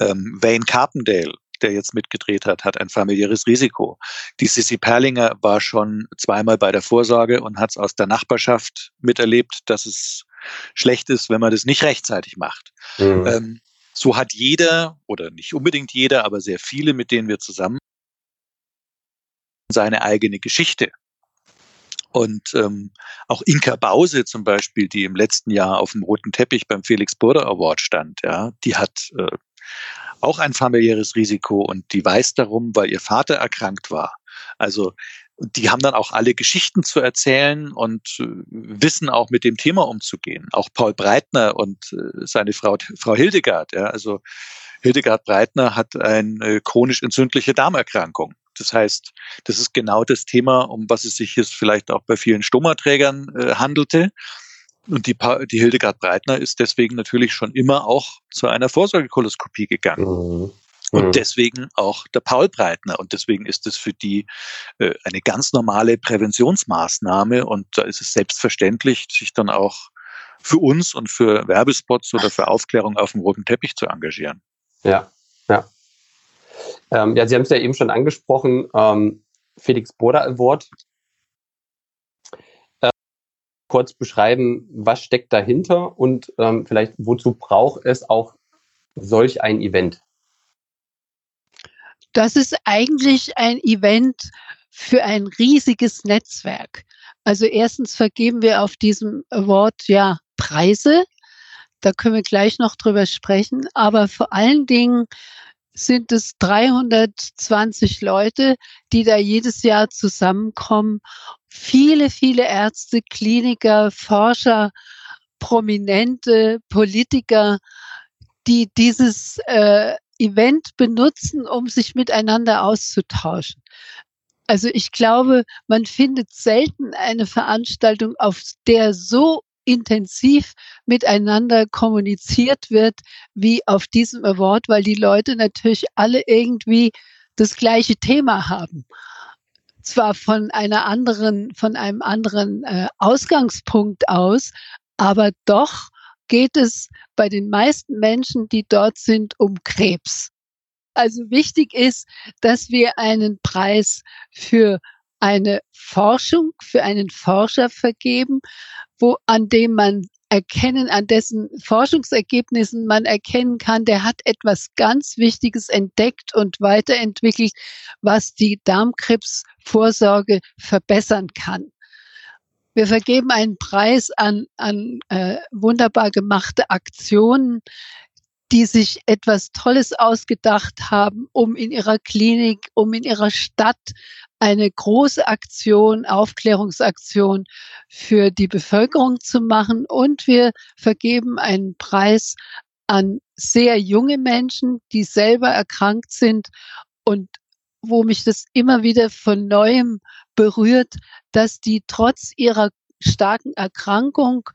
Ähm, Wayne Carpendale, der jetzt mitgedreht hat, hat ein familiäres Risiko. Die Sissy Perlinger war schon zweimal bei der Vorsorge und hat es aus der Nachbarschaft miterlebt, dass es schlecht ist, wenn man das nicht rechtzeitig macht. Mhm. Ähm, so hat jeder, oder nicht unbedingt jeder, aber sehr viele, mit denen wir zusammen seine eigene Geschichte. Und ähm, auch Inka Bause zum Beispiel, die im letzten Jahr auf dem roten Teppich beim Felix Burda Award stand, ja, die hat äh, auch ein familiäres Risiko und die weiß darum, weil ihr Vater erkrankt war. Also die haben dann auch alle Geschichten zu erzählen und äh, wissen auch mit dem Thema umzugehen. Auch Paul Breitner und äh, seine Frau, Frau Hildegard. Ja, also Hildegard Breitner hat eine chronisch entzündliche Darmerkrankung. Das heißt, das ist genau das Thema, um was es sich jetzt vielleicht auch bei vielen Stomaträgern äh, handelte. Und die, die Hildegard Breitner ist deswegen natürlich schon immer auch zu einer Vorsorgekoloskopie gegangen. Mhm. Und mhm. deswegen auch der Paul Breitner. Und deswegen ist es für die äh, eine ganz normale Präventionsmaßnahme. Und da ist es selbstverständlich, sich dann auch für uns und für Werbespots oder für Aufklärung auf dem roten Teppich zu engagieren. Ja, ja. Ähm, ja, Sie haben es ja eben schon angesprochen, ähm, Felix Boda Award. Äh, kurz beschreiben, was steckt dahinter und ähm, vielleicht wozu braucht es auch solch ein Event? Das ist eigentlich ein Event für ein riesiges Netzwerk. Also erstens vergeben wir auf diesem Award ja Preise. Da können wir gleich noch drüber sprechen. Aber vor allen Dingen sind es 320 Leute, die da jedes Jahr zusammenkommen. Viele, viele Ärzte, Kliniker, Forscher, Prominente, Politiker, die dieses äh, Event benutzen, um sich miteinander auszutauschen. Also ich glaube, man findet selten eine Veranstaltung, auf der so intensiv miteinander kommuniziert wird wie auf diesem Award, weil die Leute natürlich alle irgendwie das gleiche Thema haben. Zwar von einer anderen, von einem anderen äh, Ausgangspunkt aus, aber doch geht es bei den meisten Menschen, die dort sind, um Krebs. Also wichtig ist, dass wir einen Preis für eine Forschung, für einen Forscher vergeben, wo, an dem man erkennen, an dessen Forschungsergebnissen man erkennen kann, der hat etwas ganz Wichtiges entdeckt und weiterentwickelt, was die Darmkrebsvorsorge verbessern kann. Wir vergeben einen Preis an, an äh, wunderbar gemachte Aktionen, die sich etwas Tolles ausgedacht haben, um in ihrer Klinik, um in ihrer Stadt eine große Aktion, Aufklärungsaktion für die Bevölkerung zu machen. Und wir vergeben einen Preis an sehr junge Menschen, die selber erkrankt sind und wo mich das immer wieder von neuem berührt, dass die trotz ihrer starken Erkrankung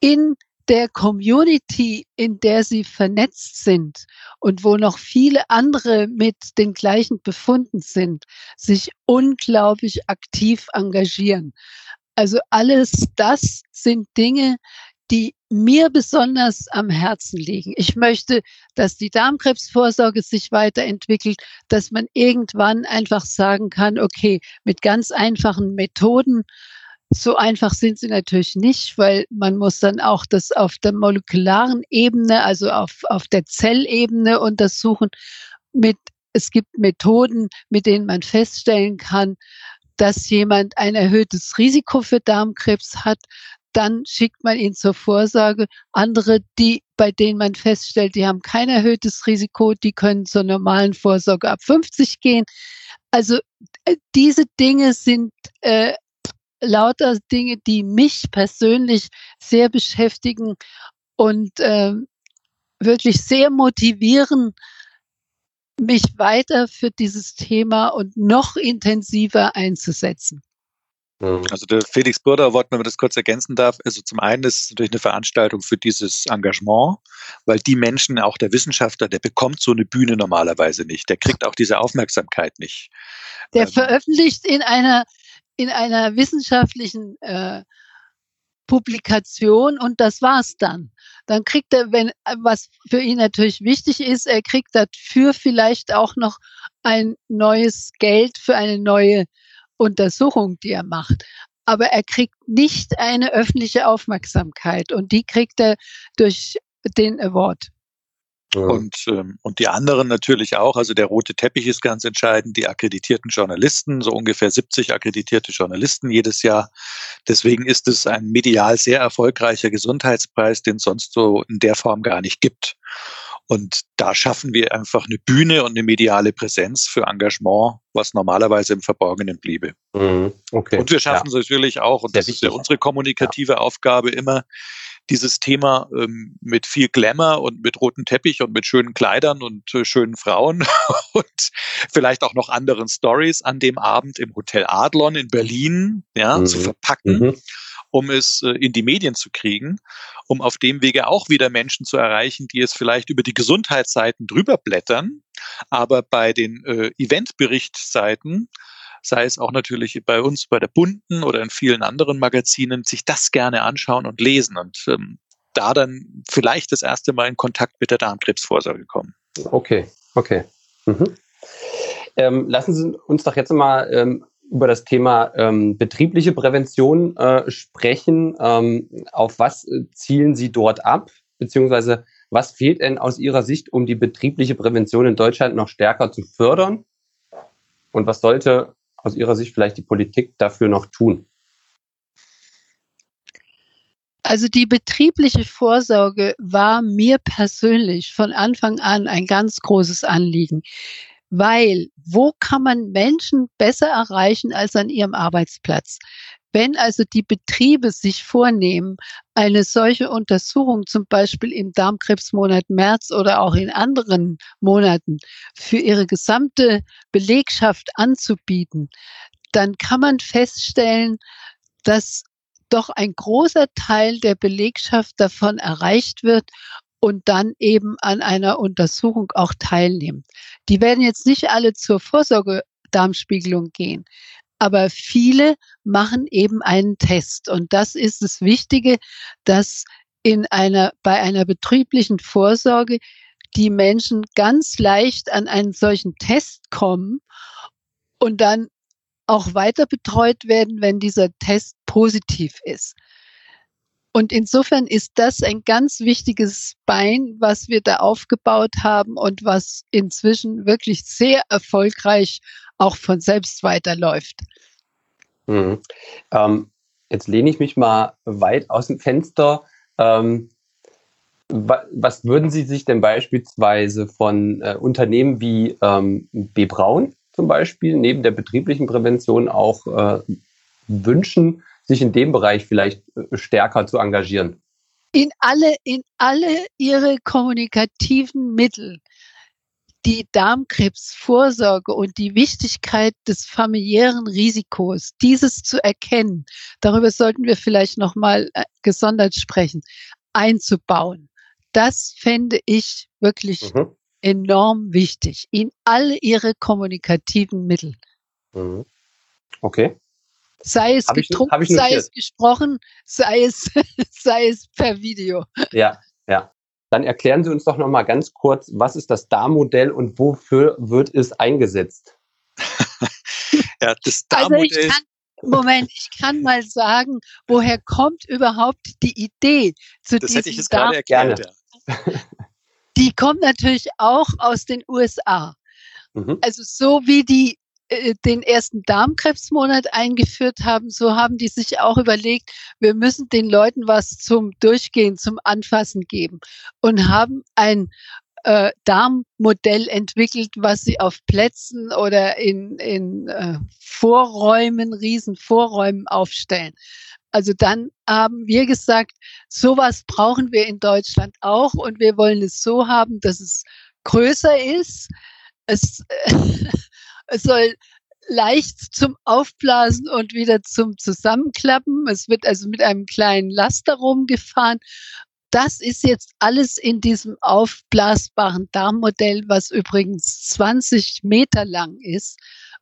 in der Community, in der sie vernetzt sind und wo noch viele andere mit den gleichen Befunden sind, sich unglaublich aktiv engagieren. Also alles das sind Dinge, die mir besonders am Herzen liegen. Ich möchte, dass die Darmkrebsvorsorge sich weiterentwickelt, dass man irgendwann einfach sagen kann, okay, mit ganz einfachen Methoden so einfach sind sie natürlich nicht, weil man muss dann auch das auf der molekularen Ebene, also auf, auf der Zellebene untersuchen. Mit, es gibt Methoden, mit denen man feststellen kann, dass jemand ein erhöhtes Risiko für Darmkrebs hat. Dann schickt man ihn zur Vorsorge. Andere, die, bei denen man feststellt, die haben kein erhöhtes Risiko, die können zur normalen Vorsorge ab 50 gehen. Also äh, diese Dinge sind äh, lauter Dinge, die mich persönlich sehr beschäftigen und äh, wirklich sehr motivieren, mich weiter für dieses Thema und noch intensiver einzusetzen. Mhm. Also der Felix Burda Award, wenn man das kurz ergänzen darf, also zum einen ist es natürlich eine Veranstaltung für dieses Engagement, weil die Menschen, auch der Wissenschaftler, der bekommt so eine Bühne normalerweise nicht. Der kriegt auch diese Aufmerksamkeit nicht. Der ähm, veröffentlicht in einer in einer wissenschaftlichen äh, Publikation und das war's dann. Dann kriegt er, wenn, was für ihn natürlich wichtig ist, er kriegt dafür vielleicht auch noch ein neues Geld für eine neue Untersuchung, die er macht. Aber er kriegt nicht eine öffentliche Aufmerksamkeit und die kriegt er durch den Award. Und, ähm, und die anderen natürlich auch. Also der rote Teppich ist ganz entscheidend. Die akkreditierten Journalisten, so ungefähr 70 akkreditierte Journalisten jedes Jahr. Deswegen ist es ein medial sehr erfolgreicher Gesundheitspreis, den es sonst so in der Form gar nicht gibt. Und da schaffen wir einfach eine Bühne und eine mediale Präsenz für Engagement, was normalerweise im Verborgenen bliebe. Mhm, okay. Und wir schaffen es natürlich auch, und Sehr das wichtig. ist ja unsere kommunikative ja. Aufgabe immer, dieses Thema ähm, mit viel Glamour und mit rotem Teppich und mit schönen Kleidern und äh, schönen Frauen und vielleicht auch noch anderen Stories an dem Abend im Hotel Adlon in Berlin ja, mhm. zu verpacken. Mhm um es äh, in die Medien zu kriegen, um auf dem Wege auch wieder Menschen zu erreichen, die es vielleicht über die Gesundheitsseiten drüber blättern, aber bei den äh, Eventberichtsseiten sei es auch natürlich bei uns bei der Bunten oder in vielen anderen Magazinen, sich das gerne anschauen und lesen und ähm, da dann vielleicht das erste Mal in Kontakt mit der Darmkrebsvorsorge kommen. Okay, okay. Mhm. Ähm, lassen Sie uns doch jetzt mal ähm, über das Thema ähm, betriebliche Prävention äh, sprechen. Ähm, auf was äh, zielen Sie dort ab? Beziehungsweise was fehlt denn aus Ihrer Sicht, um die betriebliche Prävention in Deutschland noch stärker zu fördern? Und was sollte aus Ihrer Sicht vielleicht die Politik dafür noch tun? Also die betriebliche Vorsorge war mir persönlich von Anfang an ein ganz großes Anliegen, weil wo kann man Menschen besser erreichen als an ihrem Arbeitsplatz? Wenn also die Betriebe sich vornehmen, eine solche Untersuchung zum Beispiel im Darmkrebsmonat März oder auch in anderen Monaten für ihre gesamte Belegschaft anzubieten, dann kann man feststellen, dass doch ein großer Teil der Belegschaft davon erreicht wird und dann eben an einer Untersuchung auch teilnimmt. Die werden jetzt nicht alle zur Vorsorgedarmspiegelung gehen, aber viele machen eben einen Test. Und das ist das Wichtige, dass in einer, bei einer betrieblichen Vorsorge die Menschen ganz leicht an einen solchen Test kommen und dann auch weiter betreut werden, wenn dieser Test positiv ist. Und insofern ist das ein ganz wichtiges Bein, was wir da aufgebaut haben und was inzwischen wirklich sehr erfolgreich auch von selbst weiterläuft. Mhm. Ähm, jetzt lehne ich mich mal weit aus dem Fenster. Ähm, wa was würden Sie sich denn beispielsweise von äh, Unternehmen wie ähm, B. Braun zum Beispiel neben der betrieblichen Prävention auch äh, wünschen, sich in dem Bereich vielleicht äh, stärker zu engagieren? In alle, in alle ihre kommunikativen Mittel die Darmkrebsvorsorge und die Wichtigkeit des familiären Risikos, dieses zu erkennen, darüber sollten wir vielleicht noch mal äh, gesondert sprechen, einzubauen. Das fände ich wirklich mhm. enorm wichtig in all ihre kommunikativen Mittel. Mhm. Okay. Sei es gedruckt, sei es gesprochen, sei es, sei es per Video. Ja, ja. Dann erklären Sie uns doch noch mal ganz kurz, was ist das DAR-Modell und wofür wird es eingesetzt? ja, das DAR-Modell. Also Moment, ich kann mal sagen, woher kommt überhaupt die Idee zu das diesem hätte ich jetzt gerade erklärt. Ja. Die kommt natürlich auch aus den USA. Mhm. Also so wie die den ersten Darmkrebsmonat eingeführt haben, so haben die sich auch überlegt, wir müssen den Leuten was zum Durchgehen, zum Anfassen geben und haben ein äh, Darmmodell entwickelt, was sie auf Plätzen oder in, in äh, Vorräumen, Riesenvorräumen aufstellen. Also dann haben wir gesagt, sowas brauchen wir in Deutschland auch und wir wollen es so haben, dass es größer ist. Es, Es soll leicht zum Aufblasen und wieder zum Zusammenklappen. Es wird also mit einem kleinen Laster rumgefahren. Das ist jetzt alles in diesem aufblasbaren Darmmodell, was übrigens 20 Meter lang ist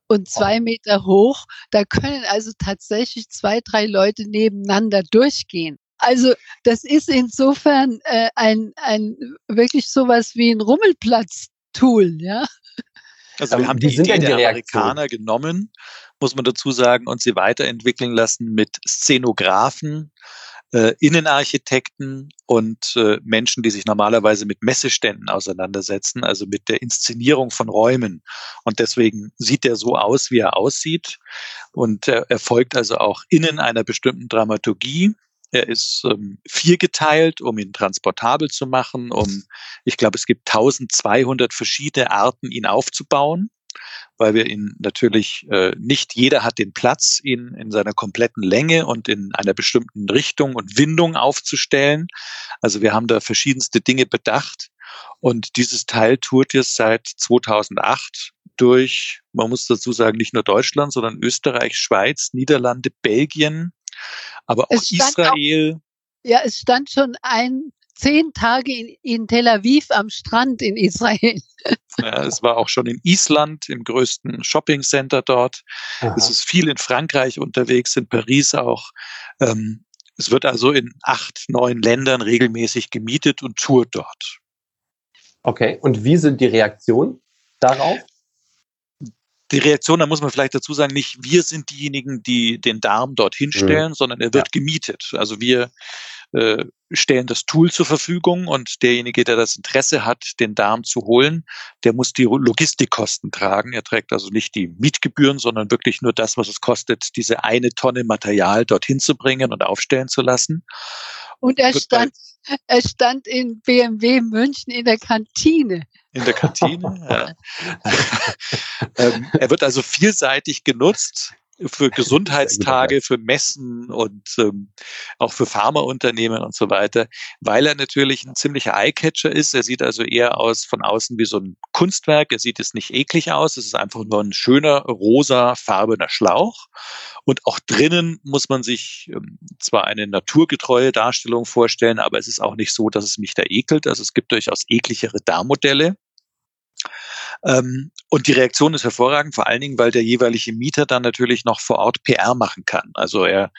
und zwei Meter hoch. Da können also tatsächlich zwei, drei Leute nebeneinander durchgehen. Also das ist insofern äh, ein, ein wirklich sowas wie ein Rummelplatz-Tool, ja. Also wir haben die, die Idee der Amerikaner genommen, muss man dazu sagen, und sie weiterentwickeln lassen mit Szenografen, äh, Innenarchitekten und äh, Menschen, die sich normalerweise mit Messeständen auseinandersetzen, also mit der Inszenierung von Räumen. Und deswegen sieht er so aus, wie er aussieht. Und er, er folgt also auch innen einer bestimmten Dramaturgie. Er ist ähm, viergeteilt, um ihn transportabel zu machen, um, ich glaube, es gibt 1200 verschiedene Arten, ihn aufzubauen weil wir ihn natürlich äh, nicht jeder hat den Platz, ihn in seiner kompletten Länge und in einer bestimmten Richtung und Windung aufzustellen. Also wir haben da verschiedenste Dinge bedacht. Und dieses Teil tourt jetzt seit 2008 durch, man muss dazu sagen, nicht nur Deutschland, sondern Österreich, Schweiz, Niederlande, Belgien, aber auch Israel. Auch, ja, es stand schon ein zehn Tage in, in Tel Aviv am Strand in Israel. Ja, es war auch schon in Island, im größten Shoppingcenter dort. Aha. Es ist viel in Frankreich unterwegs, in Paris auch. Ähm, es wird also in acht, neun Ländern regelmäßig gemietet und tourt dort. Okay, und wie sind die Reaktionen darauf? Die Reaktion, da muss man vielleicht dazu sagen, nicht wir sind diejenigen, die den Darm dort hinstellen, mhm. sondern er wird ja. gemietet. Also wir äh, stellen das Tool zur Verfügung und derjenige, der das Interesse hat, den Darm zu holen, der muss die Logistikkosten tragen. Er trägt also nicht die Mietgebühren, sondern wirklich nur das, was es kostet, diese eine Tonne Material dorthin zu bringen und aufstellen zu lassen. Und er stand, er stand in BMW München in der Kantine. In der Kantine, ja. ähm, er wird also vielseitig genutzt für Gesundheitstage, für Messen und ähm, auch für Pharmaunternehmen und so weiter, weil er natürlich ein ziemlicher Eyecatcher ist. Er sieht also eher aus von außen wie so ein Kunstwerk. Er sieht es nicht eklig aus. Es ist einfach nur ein schöner rosa farbener Schlauch. Und auch drinnen muss man sich ähm, zwar eine naturgetreue Darstellung vorstellen, aber es ist auch nicht so, dass es mich da ekelt. Also es gibt durchaus ekligere Darmodelle. Ähm, und die Reaktion ist hervorragend, vor allen Dingen, weil der jeweilige Mieter dann natürlich noch vor Ort PR machen kann. Also er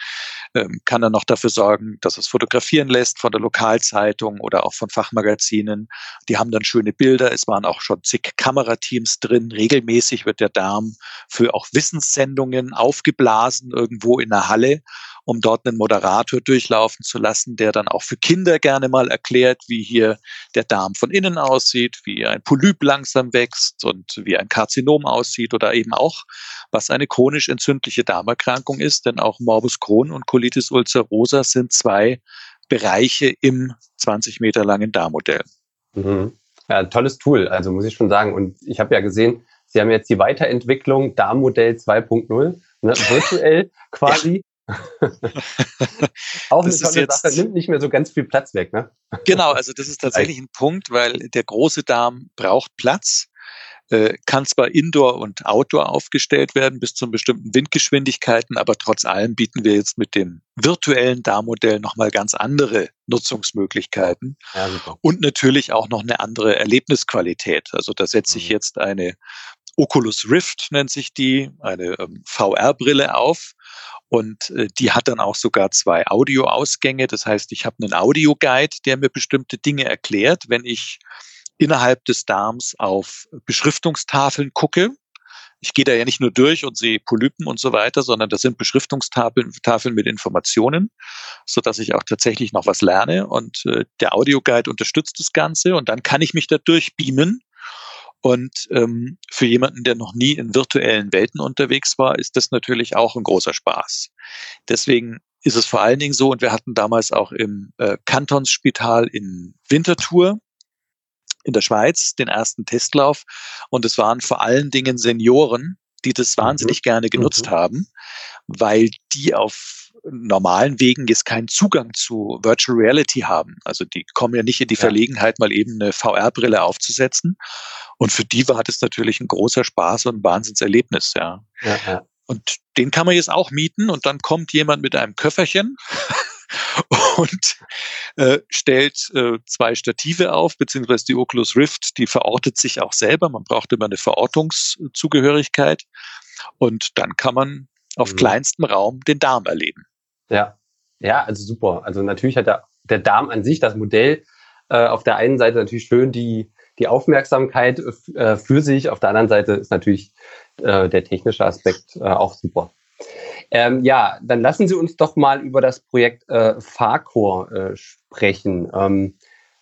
ähm, kann dann noch dafür sorgen, dass es fotografieren lässt von der Lokalzeitung oder auch von Fachmagazinen. Die haben dann schöne Bilder. Es waren auch schon zig Kamerateams drin. Regelmäßig wird der Darm für auch Wissenssendungen aufgeblasen irgendwo in der Halle um dort einen Moderator durchlaufen zu lassen, der dann auch für Kinder gerne mal erklärt, wie hier der Darm von innen aussieht, wie ein Polyp langsam wächst und wie ein Karzinom aussieht oder eben auch, was eine chronisch entzündliche Darmerkrankung ist, denn auch Morbus Crohn und Colitis ulcerosa sind zwei Bereiche im 20 Meter langen Darmmodell. Mhm. Ja, tolles Tool, also muss ich schon sagen. Und ich habe ja gesehen, Sie haben jetzt die Weiterentwicklung Darmmodell 2.0, ne, virtuell quasi. Auch das eine tolle jetzt, Sache, nimmt nicht mehr so ganz viel Platz weg, ne? Genau, also das ist tatsächlich ein Punkt, weil der große Darm braucht Platz, kann zwar Indoor und Outdoor aufgestellt werden bis zu bestimmten Windgeschwindigkeiten, aber trotz allem bieten wir jetzt mit dem virtuellen Darmmodell nochmal ganz andere Nutzungsmöglichkeiten ja, und natürlich auch noch eine andere Erlebnisqualität. Also da setze ich mhm. jetzt eine Oculus Rift nennt sich die, eine ähm, VR-Brille auf und äh, die hat dann auch sogar zwei Audioausgänge. Das heißt, ich habe einen Audioguide, der mir bestimmte Dinge erklärt, wenn ich innerhalb des Darms auf Beschriftungstafeln gucke. Ich gehe da ja nicht nur durch und sehe Polypen und so weiter, sondern das sind Beschriftungstafeln Tafeln mit Informationen, so dass ich auch tatsächlich noch was lerne. Und äh, der Audioguide unterstützt das Ganze und dann kann ich mich da durchbeamen und ähm, für jemanden, der noch nie in virtuellen Welten unterwegs war, ist das natürlich auch ein großer Spaß. Deswegen ist es vor allen Dingen so, und wir hatten damals auch im äh, Kantonsspital in Winterthur in der Schweiz den ersten Testlauf. Und es waren vor allen Dingen Senioren, die das mhm. wahnsinnig mhm. gerne genutzt mhm. haben, weil die auf normalen Wegen jetzt keinen Zugang zu Virtual Reality haben. Also die kommen ja nicht in die Verlegenheit, mal eben eine VR-Brille aufzusetzen. Und für die war das natürlich ein großer Spaß und ein Wahnsinnserlebnis, ja. ja, ja. Und den kann man jetzt auch mieten und dann kommt jemand mit einem Köfferchen und äh, stellt äh, zwei Stative auf, beziehungsweise die Oculus Rift, die verortet sich auch selber. Man braucht immer eine Verortungszugehörigkeit. Und dann kann man auf mhm. kleinstem Raum den Darm erleben. Ja, ja, also super. Also natürlich hat der, der Darm an sich, das Modell, äh, auf der einen Seite natürlich schön die, die Aufmerksamkeit äh, für sich, auf der anderen Seite ist natürlich äh, der technische Aspekt äh, auch super. Ähm, ja, dann lassen Sie uns doch mal über das Projekt äh, Farcor äh, sprechen. Ähm,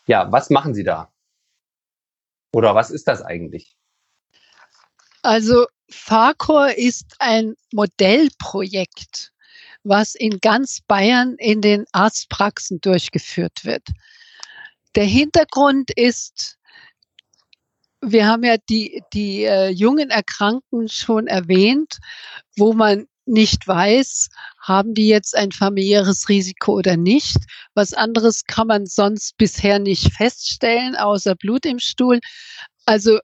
ja, was machen Sie da? Oder was ist das eigentlich? Also Farcor ist ein Modellprojekt, was in ganz Bayern in den Arztpraxen durchgeführt wird. Der Hintergrund ist, wir haben ja die, die äh, jungen Erkrankten schon erwähnt, wo man nicht weiß, haben die jetzt ein familiäres Risiko oder nicht. Was anderes kann man sonst bisher nicht feststellen, außer Blut im Stuhl. Also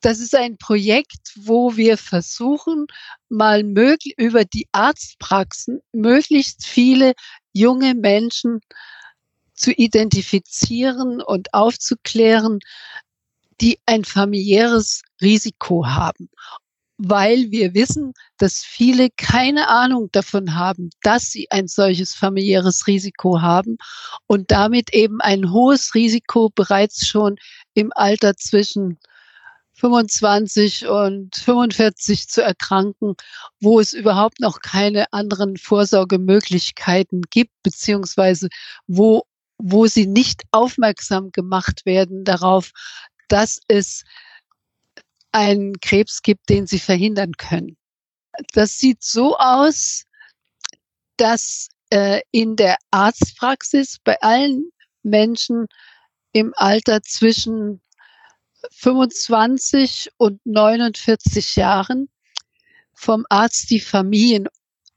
das ist ein Projekt, wo wir versuchen, mal möglich, über die Arztpraxen möglichst viele junge Menschen zu identifizieren und aufzuklären, die ein familiäres Risiko haben weil wir wissen, dass viele keine Ahnung davon haben, dass sie ein solches familiäres Risiko haben und damit eben ein hohes Risiko bereits schon im Alter zwischen 25 und 45 zu erkranken, wo es überhaupt noch keine anderen Vorsorgemöglichkeiten gibt, beziehungsweise wo, wo sie nicht aufmerksam gemacht werden darauf, dass es einen Krebs gibt, den sie verhindern können. Das sieht so aus, dass äh, in der Arztpraxis bei allen Menschen im Alter zwischen 25 und 49 Jahren vom Arzt die Familien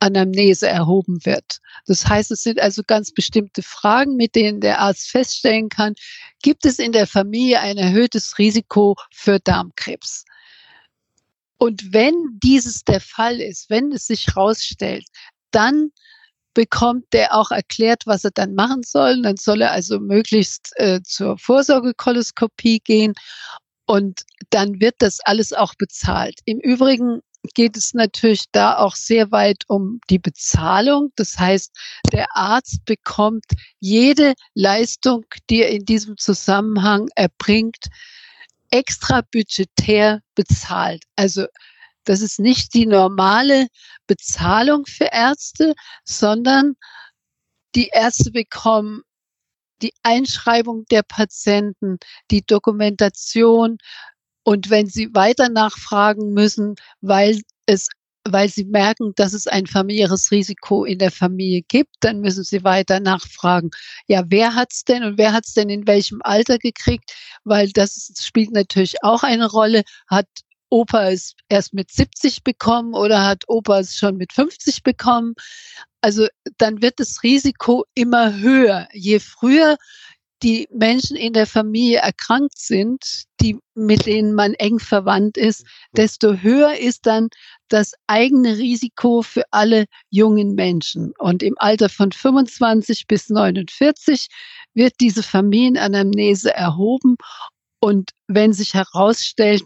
Anamnese erhoben wird. Das heißt, es sind also ganz bestimmte Fragen, mit denen der Arzt feststellen kann, gibt es in der Familie ein erhöhtes Risiko für Darmkrebs. Und wenn dieses der Fall ist, wenn es sich herausstellt, dann bekommt der auch erklärt, was er dann machen soll. Dann soll er also möglichst äh, zur Vorsorgekoloskopie gehen und dann wird das alles auch bezahlt. Im Übrigen geht es natürlich da auch sehr weit um die Bezahlung. Das heißt, der Arzt bekommt jede Leistung, die er in diesem Zusammenhang erbringt, extra budgetär bezahlt. Also das ist nicht die normale Bezahlung für Ärzte, sondern die Ärzte bekommen die Einschreibung der Patienten, die Dokumentation, und wenn Sie weiter nachfragen müssen, weil es weil sie merken, dass es ein familiäres Risiko in der Familie gibt, dann müssen sie weiter nachfragen. Ja, wer hat's denn und wer hat's denn in welchem Alter gekriegt? Weil das spielt natürlich auch eine Rolle. Hat Opa es erst mit 70 bekommen oder hat Opa es schon mit 50 bekommen? Also dann wird das Risiko immer höher. Je früher die Menschen in der Familie erkrankt sind, die, mit denen man eng verwandt ist, desto höher ist dann das eigene Risiko für alle jungen Menschen. Und im Alter von 25 bis 49 wird diese Familienanamnese erhoben. Und wenn sich herausstellt,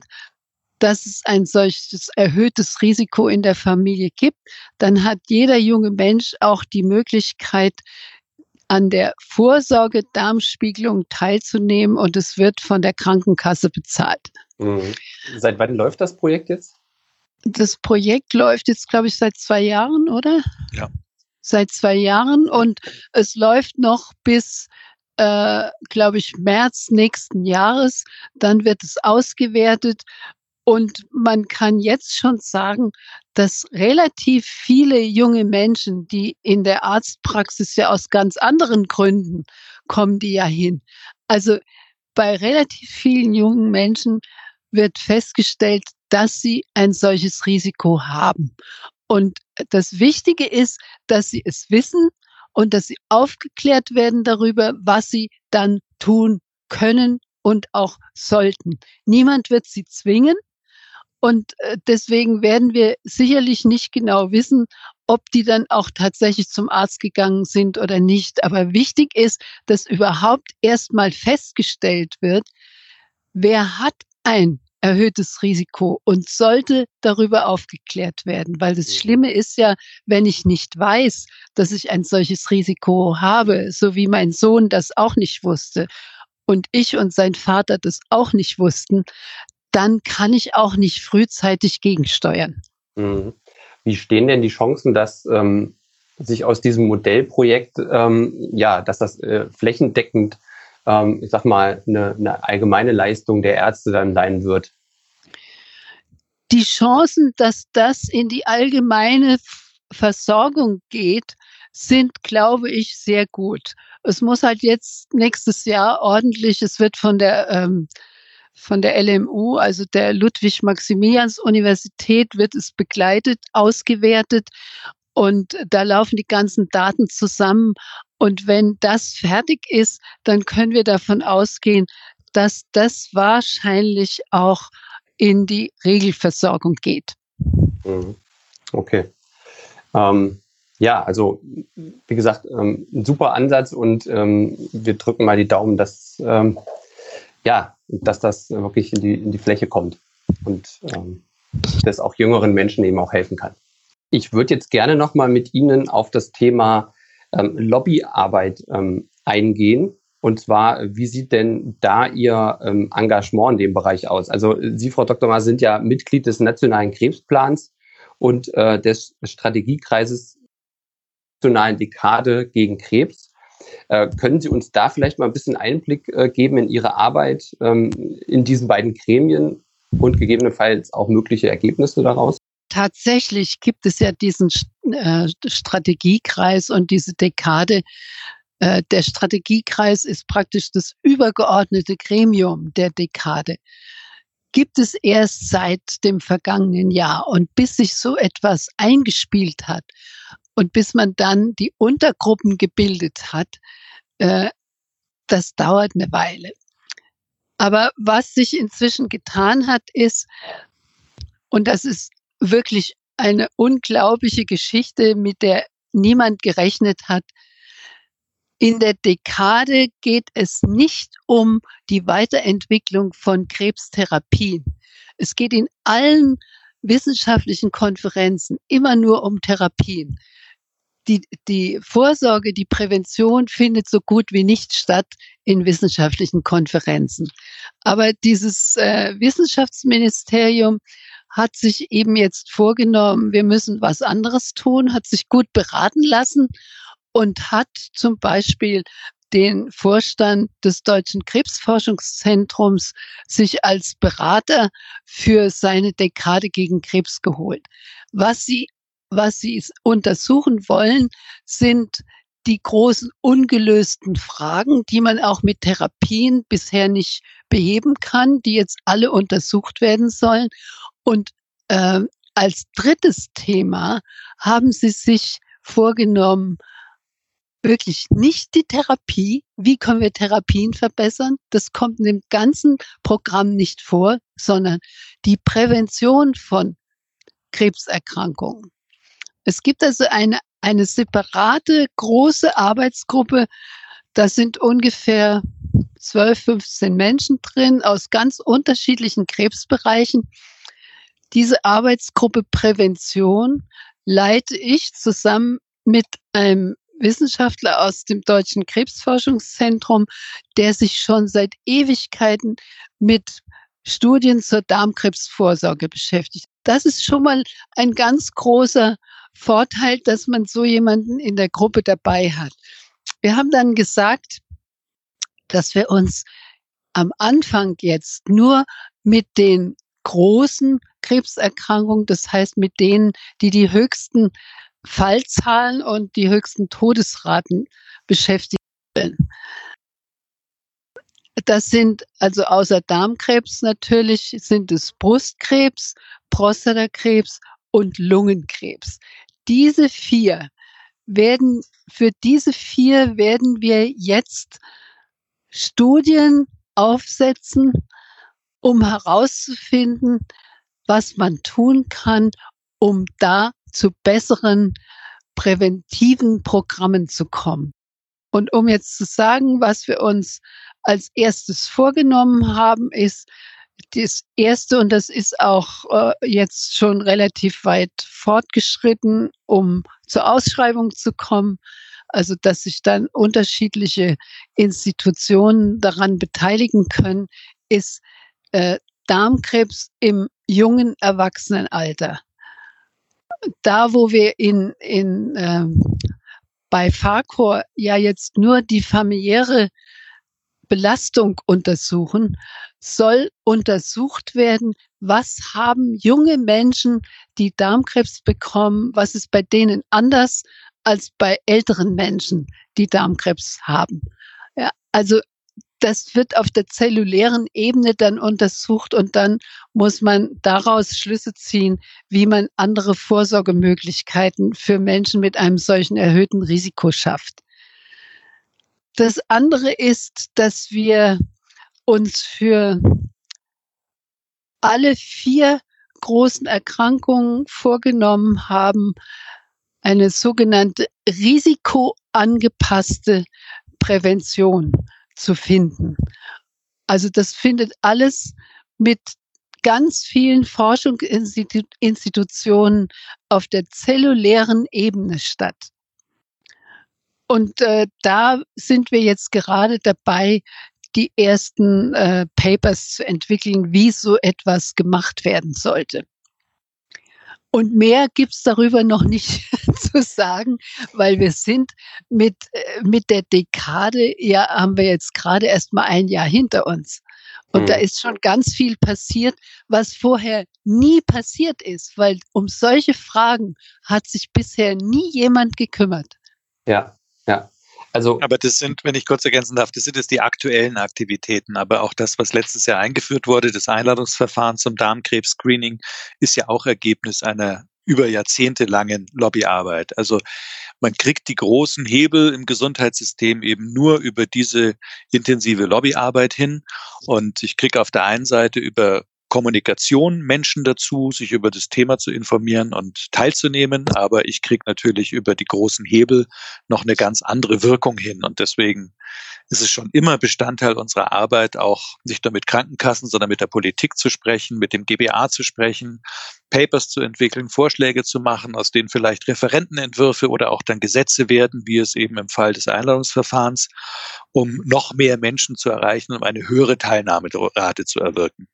dass es ein solches erhöhtes Risiko in der Familie gibt, dann hat jeder junge Mensch auch die Möglichkeit, an der Vorsorge Darmspiegelung teilzunehmen und es wird von der Krankenkasse bezahlt. Mhm. Seit wann läuft das Projekt jetzt? Das Projekt läuft jetzt, glaube ich, seit zwei Jahren, oder? Ja. Seit zwei Jahren und es läuft noch bis, äh, glaube ich, März nächsten Jahres. Dann wird es ausgewertet und man kann jetzt schon sagen, dass relativ viele junge Menschen, die in der Arztpraxis ja aus ganz anderen Gründen kommen, die ja hin. Also bei relativ vielen jungen Menschen wird festgestellt, dass sie ein solches Risiko haben. Und das Wichtige ist, dass sie es wissen und dass sie aufgeklärt werden darüber, was sie dann tun können und auch sollten. Niemand wird sie zwingen, und äh, deswegen werden wir sicherlich nicht genau wissen, ob die dann auch tatsächlich zum Arzt gegangen sind oder nicht. Aber wichtig ist, dass überhaupt erstmal festgestellt wird, wer hat ein erhöhtes Risiko und sollte darüber aufgeklärt werden, weil das mhm. Schlimme ist ja, wenn ich nicht weiß, dass ich ein solches Risiko habe, so wie mein Sohn das auch nicht wusste und ich und sein Vater das auch nicht wussten, dann kann ich auch nicht frühzeitig gegensteuern. Mhm. Wie stehen denn die Chancen, dass ähm, sich aus diesem Modellprojekt, ähm, ja, dass das äh, flächendeckend ähm, ich sag mal, eine, eine allgemeine Leistung der Ärzte dann sein wird? Die Chancen, dass das in die allgemeine Versorgung geht, sind, glaube ich, sehr gut. Es muss halt jetzt nächstes Jahr ordentlich, es wird von der ähm, von der LMU, also der Ludwig-Maximilians-Universität, wird es begleitet, ausgewertet und da laufen die ganzen Daten zusammen und wenn das fertig ist, dann können wir davon ausgehen, dass das wahrscheinlich auch in die Regelversorgung geht. Mhm. Okay. Ähm, ja, also wie gesagt, ähm, ein super Ansatz und ähm, wir drücken mal die Daumen, dass, ähm, ja, dass das wirklich in die, in die Fläche kommt und ähm, das auch jüngeren Menschen eben auch helfen kann. Ich würde jetzt gerne nochmal mit Ihnen auf das Thema ähm, Lobbyarbeit ähm, eingehen. Und zwar, wie sieht denn da Ihr ähm, Engagement in dem Bereich aus? Also Sie, Frau Dr. Maas, sind ja Mitglied des Nationalen Krebsplans und äh, des Strategiekreises Nationalen Dekade gegen Krebs. Äh, können Sie uns da vielleicht mal ein bisschen Einblick äh, geben in Ihre Arbeit ähm, in diesen beiden Gremien und gegebenenfalls auch mögliche Ergebnisse daraus? tatsächlich gibt es ja diesen äh, Strategiekreis und diese Dekade. Äh, der Strategiekreis ist praktisch das übergeordnete Gremium der Dekade. Gibt es erst seit dem vergangenen Jahr und bis sich so etwas eingespielt hat und bis man dann die Untergruppen gebildet hat, äh, das dauert eine Weile. Aber was sich inzwischen getan hat, ist, und das ist wirklich eine unglaubliche Geschichte, mit der niemand gerechnet hat. In der Dekade geht es nicht um die Weiterentwicklung von Krebstherapien. Es geht in allen wissenschaftlichen Konferenzen immer nur um Therapien. Die, die Vorsorge, die Prävention findet so gut wie nicht statt in wissenschaftlichen Konferenzen. Aber dieses äh, Wissenschaftsministerium hat sich eben jetzt vorgenommen, wir müssen was anderes tun, hat sich gut beraten lassen und hat zum Beispiel den Vorstand des Deutschen Krebsforschungszentrums sich als Berater für seine Dekade gegen Krebs geholt. Was sie, was sie untersuchen wollen, sind die großen ungelösten Fragen, die man auch mit Therapien bisher nicht beheben kann, die jetzt alle untersucht werden sollen. Und äh, als drittes Thema haben sie sich vorgenommen, wirklich nicht die Therapie. Wie können wir Therapien verbessern? Das kommt in dem ganzen Programm nicht vor, sondern die Prävention von Krebserkrankungen. Es gibt also eine, eine separate große Arbeitsgruppe. Da sind ungefähr 12, 15 Menschen drin aus ganz unterschiedlichen Krebsbereichen. Diese Arbeitsgruppe Prävention leite ich zusammen mit einem Wissenschaftler aus dem Deutschen Krebsforschungszentrum, der sich schon seit Ewigkeiten mit Studien zur Darmkrebsvorsorge beschäftigt. Das ist schon mal ein ganz großer Vorteil, dass man so jemanden in der Gruppe dabei hat. Wir haben dann gesagt, dass wir uns am Anfang jetzt nur mit den großen Krebserkrankungen, das heißt mit denen, die die höchsten Fallzahlen und die höchsten Todesraten beschäftigen. Das sind also außer Darmkrebs natürlich sind es Brustkrebs, Prostatakrebs und Lungenkrebs. Diese vier werden, für diese vier werden wir jetzt Studien aufsetzen, um herauszufinden, was man tun kann, um da zu besseren präventiven Programmen zu kommen. Und um jetzt zu sagen, was wir uns als erstes vorgenommen haben, ist, Das erste, und das ist auch äh, jetzt schon relativ weit fortgeschritten, um zur Ausschreibung zu kommen, also dass sich dann unterschiedliche Institutionen daran beteiligen können, ist äh, Darmkrebs im jungen Erwachsenenalter. Da, wo wir in, in ähm, bei Farcor ja jetzt nur die familiäre Belastung untersuchen, soll untersucht werden, was haben junge Menschen, die Darmkrebs bekommen, was ist bei denen anders als bei älteren Menschen, die Darmkrebs haben. Ja, also das wird auf der zellulären Ebene dann untersucht und dann muss man daraus Schlüsse ziehen, wie man andere Vorsorgemöglichkeiten für Menschen mit einem solchen erhöhten Risiko schafft. Das andere ist, dass wir uns für alle vier großen Erkrankungen vorgenommen haben, eine sogenannte risikoangepasste Prävention zu finden. Also das findet alles mit ganz vielen Forschungsinstitutionen auf der zellulären Ebene statt. Und äh, da sind wir jetzt gerade dabei, die ersten äh, Papers zu entwickeln, wie so etwas gemacht werden sollte. Und mehr gibt's darüber noch nicht zu sagen, weil wir sind mit, äh, mit der Dekade, ja, haben wir jetzt gerade erst mal ein Jahr hinter uns. Und mhm. da ist schon ganz viel passiert, was vorher nie passiert ist, weil um solche Fragen hat sich bisher nie jemand gekümmert. Ja, ja. Also, aber das sind, wenn ich kurz ergänzen darf, das sind jetzt die aktuellen Aktivitäten. Aber auch das, was letztes Jahr eingeführt wurde, das Einladungsverfahren zum Darmkrebs-Screening, ist ja auch Ergebnis einer über Jahrzehnte langen Lobbyarbeit. Also man kriegt die großen Hebel im Gesundheitssystem eben nur über diese intensive Lobbyarbeit hin. Und ich kriege auf der einen Seite über Kommunikation Menschen dazu, sich über das Thema zu informieren und teilzunehmen. Aber ich kriege natürlich über die großen Hebel noch eine ganz andere Wirkung hin. Und deswegen ist es schon immer Bestandteil unserer Arbeit, auch nicht nur mit Krankenkassen, sondern mit der Politik zu sprechen, mit dem GBA zu sprechen, Papers zu entwickeln, Vorschläge zu machen, aus denen vielleicht Referentenentwürfe oder auch dann Gesetze werden, wie es eben im Fall des Einladungsverfahrens, um noch mehr Menschen zu erreichen, um eine höhere Teilnahmerate zu erwirken.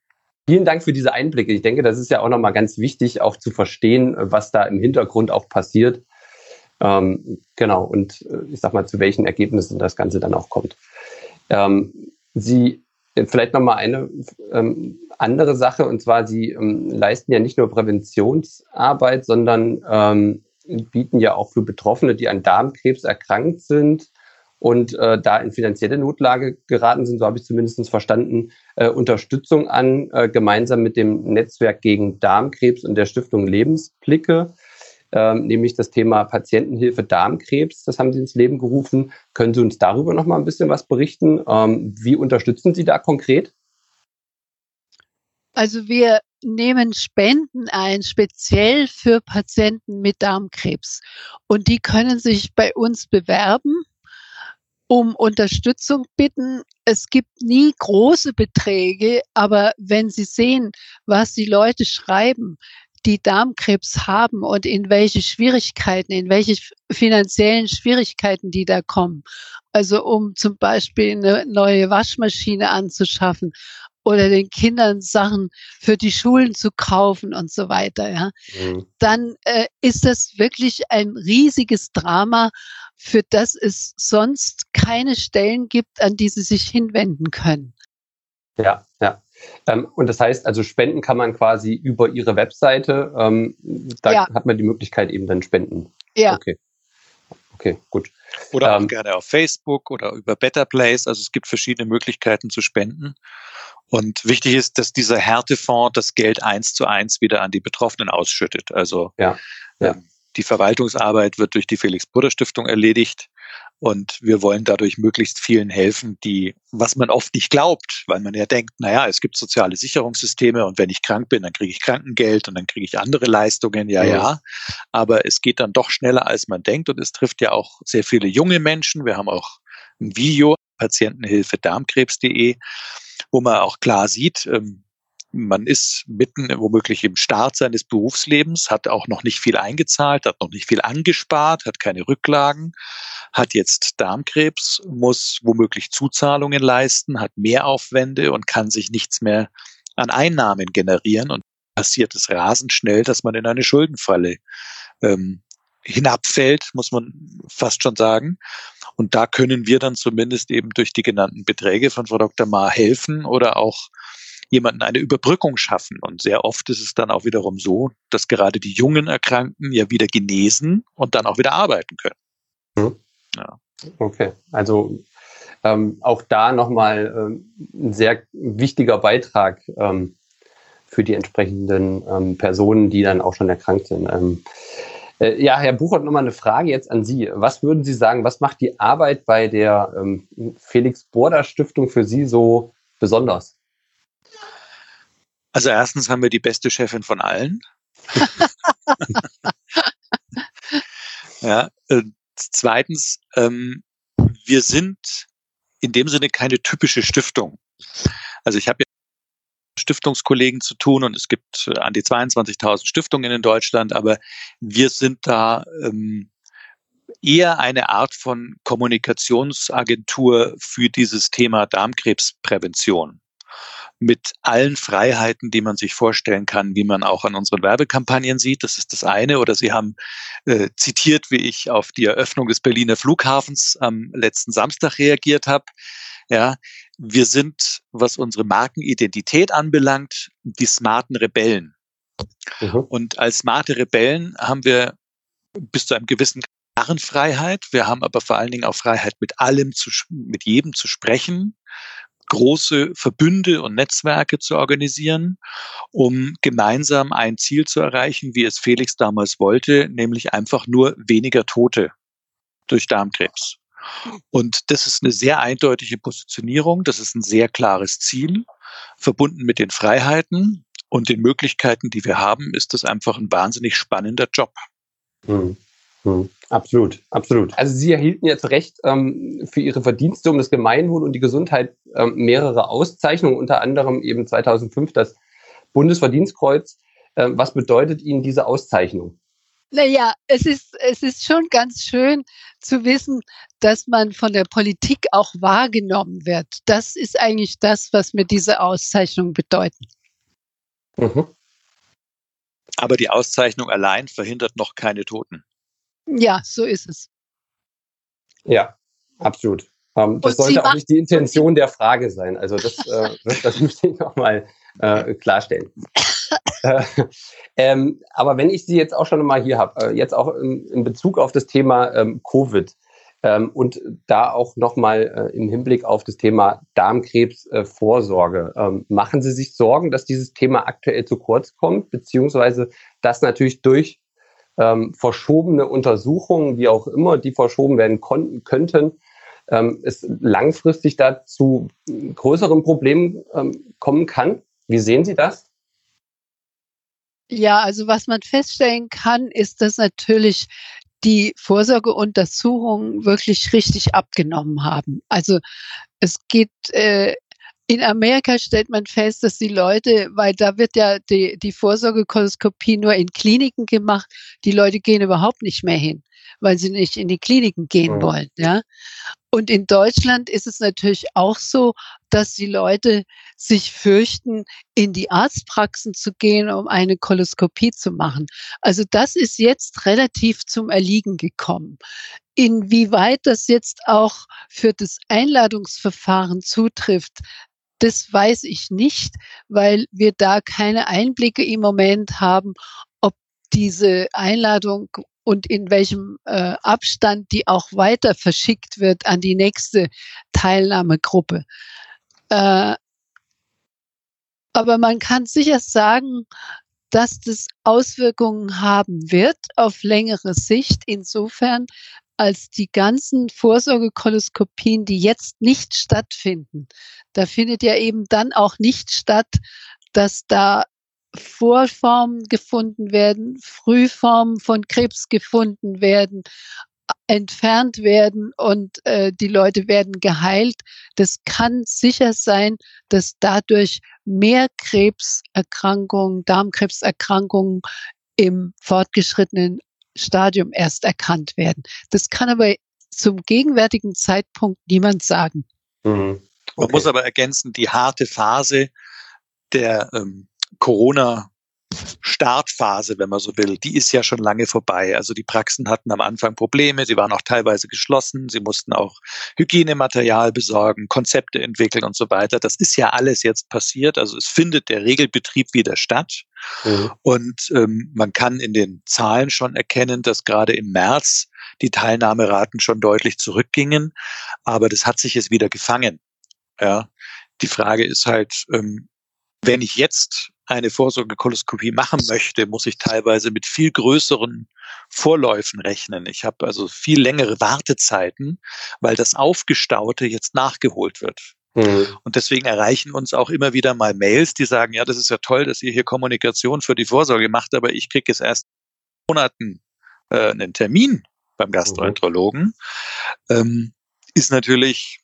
Vielen Dank für diese Einblicke. Ich denke, das ist ja auch nochmal ganz wichtig, auch zu verstehen, was da im Hintergrund auch passiert. Ähm, genau, und äh, ich sag mal, zu welchen Ergebnissen das Ganze dann auch kommt. Ähm, Sie, äh, vielleicht nochmal eine ähm, andere Sache, und zwar, Sie ähm, leisten ja nicht nur Präventionsarbeit, sondern ähm, bieten ja auch für Betroffene, die an Darmkrebs erkrankt sind, und äh, da in finanzielle Notlage geraten sind, so habe ich zumindest verstanden, äh, Unterstützung an, äh, gemeinsam mit dem Netzwerk gegen Darmkrebs und der Stiftung Lebensblicke, ähm, nämlich das Thema Patientenhilfe Darmkrebs. Das haben Sie ins Leben gerufen. Können Sie uns darüber noch mal ein bisschen was berichten? Ähm, wie unterstützen Sie da konkret? Also wir nehmen Spenden ein, speziell für Patienten mit Darmkrebs. Und die können sich bei uns bewerben um Unterstützung bitten. Es gibt nie große Beträge, aber wenn Sie sehen, was die Leute schreiben, die Darmkrebs haben und in welche Schwierigkeiten, in welche finanziellen Schwierigkeiten die da kommen. Also um zum Beispiel eine neue Waschmaschine anzuschaffen oder den Kindern Sachen für die Schulen zu kaufen und so weiter, ja, mhm. dann äh, ist das wirklich ein riesiges Drama, für das es sonst keine Stellen gibt, an die sie sich hinwenden können. Ja, ja. Ähm, und das heißt, also spenden kann man quasi über ihre Webseite. Ähm, da ja. hat man die Möglichkeit eben dann spenden. Ja. Okay. Okay, gut. Oder ähm, auch gerne auf Facebook oder über Better Place. Also es gibt verschiedene Möglichkeiten zu spenden. Und wichtig ist, dass dieser Härtefonds das Geld eins zu eins wieder an die Betroffenen ausschüttet. Also ja, ja. Ähm, die Verwaltungsarbeit wird durch die Felix-Bruder-Stiftung erledigt. Und wir wollen dadurch möglichst vielen helfen, die, was man oft nicht glaubt, weil man ja denkt, naja, es gibt soziale Sicherungssysteme und wenn ich krank bin, dann kriege ich Krankengeld und dann kriege ich andere Leistungen, ja, ja, ja. Aber es geht dann doch schneller, als man denkt und es trifft ja auch sehr viele junge Menschen. Wir haben auch ein Video, Patientenhilfe Darmkrebs.de, wo man auch klar sieht, ähm, man ist mitten womöglich im Start seines Berufslebens, hat auch noch nicht viel eingezahlt, hat noch nicht viel angespart, hat keine Rücklagen, hat jetzt Darmkrebs, muss womöglich Zuzahlungen leisten, hat Mehraufwände und kann sich nichts mehr an Einnahmen generieren und passiert es rasend schnell, dass man in eine Schuldenfalle ähm, hinabfällt, muss man fast schon sagen. Und da können wir dann zumindest eben durch die genannten Beträge von Frau Dr. Ma helfen oder auch jemanden eine Überbrückung schaffen. Und sehr oft ist es dann auch wiederum so, dass gerade die jungen Erkrankten ja wieder genesen und dann auch wieder arbeiten können. Mhm. Ja. Okay, also ähm, auch da nochmal ähm, ein sehr wichtiger Beitrag ähm, für die entsprechenden ähm, Personen, die dann auch schon erkrankt sind. Ähm, äh, ja, Herr Buchert, nochmal eine Frage jetzt an Sie. Was würden Sie sagen, was macht die Arbeit bei der ähm, Felix Border Stiftung für Sie so besonders? Also erstens haben wir die beste Chefin von allen. ja, äh, zweitens, ähm, wir sind in dem Sinne keine typische Stiftung. Also ich habe ja Stiftungskollegen zu tun und es gibt äh, an die 22.000 Stiftungen in Deutschland, aber wir sind da ähm, eher eine Art von Kommunikationsagentur für dieses Thema Darmkrebsprävention mit allen Freiheiten, die man sich vorstellen kann, wie man auch an unseren Werbekampagnen sieht. Das ist das eine. Oder Sie haben äh, zitiert, wie ich auf die Eröffnung des Berliner Flughafens am letzten Samstag reagiert habe. Ja, wir sind, was unsere Markenidentität anbelangt, die smarten Rebellen. Mhm. Und als smarte Rebellen haben wir bis zu einem gewissen Narrenfreiheit. Wir haben aber vor allen Dingen auch Freiheit, mit allem zu, mit jedem zu sprechen, große Verbünde und Netzwerke zu organisieren, um gemeinsam ein Ziel zu erreichen, wie es Felix damals wollte, nämlich einfach nur weniger Tote durch Darmkrebs. Und das ist eine sehr eindeutige Positionierung, das ist ein sehr klares Ziel, verbunden mit den Freiheiten und den Möglichkeiten, die wir haben, ist das einfach ein wahnsinnig spannender Job. Hm. Hm. Absolut, absolut. Also Sie erhielten jetzt recht ähm, für Ihre Verdienste um das Gemeinwohl und die Gesundheit ähm, mehrere Auszeichnungen, unter anderem eben 2005 das Bundesverdienstkreuz. Ähm, was bedeutet Ihnen diese Auszeichnung? Naja, es ist, es ist schon ganz schön zu wissen, dass man von der Politik auch wahrgenommen wird. Das ist eigentlich das, was mir diese Auszeichnung bedeuten. Mhm. Aber die Auszeichnung allein verhindert noch keine Toten. Ja, so ist es. Ja, absolut. Ähm, das Und sollte auch nicht die Intention der Frage sein. Also das, äh, das, das möchte ich nochmal äh, klarstellen. äh, ähm, aber wenn ich Sie jetzt auch schon mal hier habe, äh, jetzt auch in, in, Bezug auf das Thema ähm, Covid ähm, und da auch nochmal äh, im Hinblick auf das Thema Darmkrebsvorsorge, äh, ähm, machen Sie sich Sorgen, dass dieses Thema aktuell zu kurz kommt, beziehungsweise dass natürlich durch ähm, verschobene Untersuchungen, wie auch immer, die verschoben werden konnten, könnten, ähm, es langfristig dazu größeren Problemen ähm, kommen kann. Wie sehen Sie das? Ja, also was man feststellen kann, ist, dass natürlich die Vorsorgeuntersuchungen wirklich richtig abgenommen haben. Also es geht äh, in Amerika stellt man fest, dass die Leute, weil da wird ja die, die Vorsorgekoloskopie nur in Kliniken gemacht, die Leute gehen überhaupt nicht mehr hin, weil sie nicht in die Kliniken gehen mhm. wollen. Ja? Und in Deutschland ist es natürlich auch so, dass die Leute sich fürchten, in die Arztpraxen zu gehen, um eine Koloskopie zu machen. Also das ist jetzt relativ zum Erliegen gekommen. Inwieweit das jetzt auch für das Einladungsverfahren zutrifft, das weiß ich nicht, weil wir da keine Einblicke im Moment haben, ob diese Einladung und in welchem äh, Abstand die auch weiter verschickt wird an die nächste Teilnahmegruppe. Äh, aber man kann sicher sagen, dass das Auswirkungen haben wird auf längere Sicht, insofern, als die ganzen Vorsorgekoloskopien, die jetzt nicht stattfinden. Da findet ja eben dann auch nicht statt, dass da Vorformen gefunden werden, Frühformen von Krebs gefunden werden, entfernt werden und äh, die Leute werden geheilt. Das kann sicher sein, dass dadurch mehr Krebserkrankungen, Darmkrebserkrankungen im fortgeschrittenen Stadium erst erkannt werden. Das kann aber zum gegenwärtigen Zeitpunkt niemand sagen. Mhm. Okay. Man muss aber ergänzen, die harte Phase der ähm, Corona Startphase, wenn man so will, die ist ja schon lange vorbei. Also die Praxen hatten am Anfang Probleme, sie waren auch teilweise geschlossen, sie mussten auch Hygienematerial besorgen, Konzepte entwickeln und so weiter. Das ist ja alles jetzt passiert. Also es findet der Regelbetrieb wieder statt. Mhm. Und ähm, man kann in den Zahlen schon erkennen, dass gerade im März die Teilnahmeraten schon deutlich zurückgingen. Aber das hat sich jetzt wieder gefangen. Ja. Die Frage ist halt, ähm, wenn ich jetzt eine Vorsorgekoloskopie machen möchte, muss ich teilweise mit viel größeren Vorläufen rechnen. Ich habe also viel längere Wartezeiten, weil das Aufgestaute jetzt nachgeholt wird. Mhm. Und deswegen erreichen uns auch immer wieder mal Mails, die sagen, ja, das ist ja toll, dass ihr hier Kommunikation für die Vorsorge macht, aber ich kriege jetzt erst Monaten äh, einen Termin beim Gastroenterologen. Mhm. Ähm, ist natürlich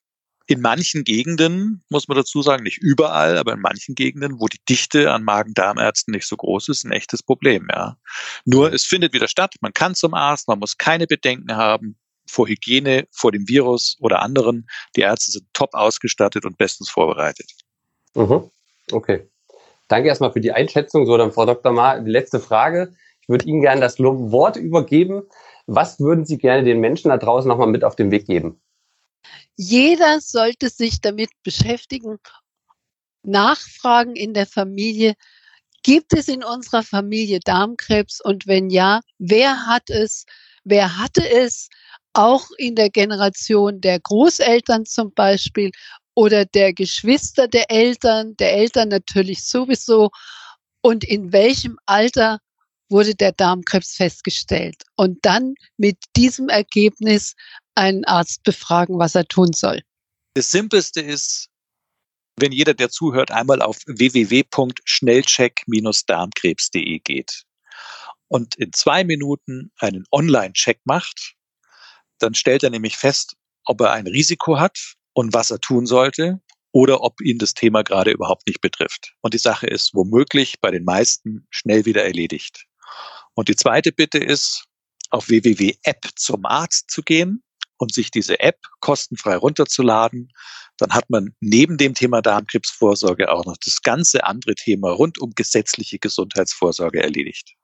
in manchen Gegenden, muss man dazu sagen, nicht überall, aber in manchen Gegenden, wo die Dichte an Magen-Darm-Ärzten nicht so groß ist, ein echtes Problem, ja. Nur es findet wieder statt, man kann zum Arzt, man muss keine Bedenken haben vor Hygiene, vor dem Virus oder anderen. Die Ärzte sind top ausgestattet und bestens vorbereitet. Mhm. Okay. Danke erstmal für die Einschätzung. So, dann Frau Dr. Ma, die letzte Frage. Ich würde Ihnen gerne das Wort übergeben. Was würden Sie gerne den Menschen da draußen nochmal mit auf den Weg geben? Jeder sollte sich damit beschäftigen, nachfragen in der Familie, gibt es in unserer Familie Darmkrebs? Und wenn ja, wer hat es, wer hatte es, auch in der Generation der Großeltern zum Beispiel oder der Geschwister der Eltern, der Eltern natürlich sowieso. Und in welchem Alter wurde der Darmkrebs festgestellt. Und dann mit diesem Ergebnis einen Arzt befragen, was er tun soll. Das Simpelste ist, wenn jeder, der zuhört, einmal auf www.schnellcheck-darmkrebs.de geht und in zwei Minuten einen Online-Check macht, dann stellt er nämlich fest, ob er ein Risiko hat und was er tun sollte oder ob ihn das Thema gerade überhaupt nicht betrifft. Und die Sache ist womöglich bei den meisten schnell wieder erledigt. Und die zweite Bitte ist, auf www.app zum Arzt zu gehen und sich diese App kostenfrei runterzuladen. Dann hat man neben dem Thema Darmkrebsvorsorge auch noch das ganze andere Thema rund um gesetzliche Gesundheitsvorsorge erledigt.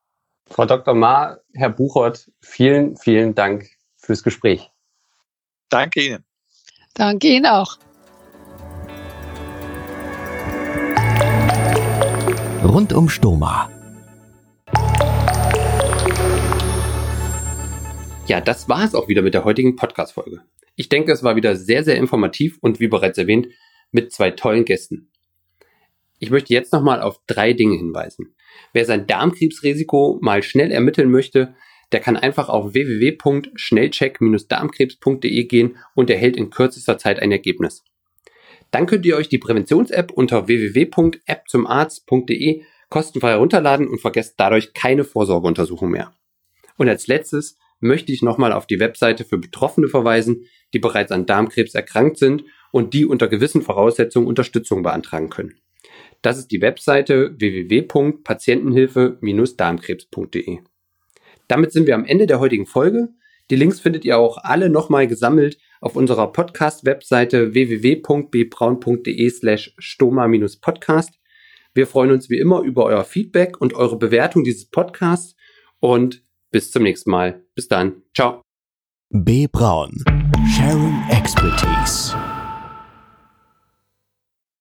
Frau Dr. Ma, Herr Buchert, vielen, vielen Dank fürs Gespräch. Danke Ihnen. Danke Ihnen auch. Rund um Stoma Ja, das war es auch wieder mit der heutigen Podcast-Folge. Ich denke, es war wieder sehr, sehr informativ und wie bereits erwähnt, mit zwei tollen Gästen. Ich möchte jetzt nochmal auf drei Dinge hinweisen. Wer sein Darmkrebsrisiko mal schnell ermitteln möchte, der kann einfach auf www.schnellcheck-darmkrebs.de gehen und erhält in kürzester Zeit ein Ergebnis. Dann könnt ihr euch die Präventions-App unter www.appzumarzt.de kostenfrei herunterladen und vergesst dadurch keine Vorsorgeuntersuchung mehr. Und als letztes möchte ich nochmal auf die Webseite für Betroffene verweisen, die bereits an Darmkrebs erkrankt sind und die unter gewissen Voraussetzungen Unterstützung beantragen können. Das ist die Webseite www.patientenhilfe-darmkrebs.de. Damit sind wir am Ende der heutigen Folge. Die Links findet ihr auch alle nochmal gesammelt auf unserer Podcast-Webseite www.bbraun.de slash stoma-podcast. Wir freuen uns wie immer über euer Feedback und eure Bewertung dieses Podcasts und bis zum nächsten Mal. Bis dann. Ciao. B. Braun. Sharing Expertise.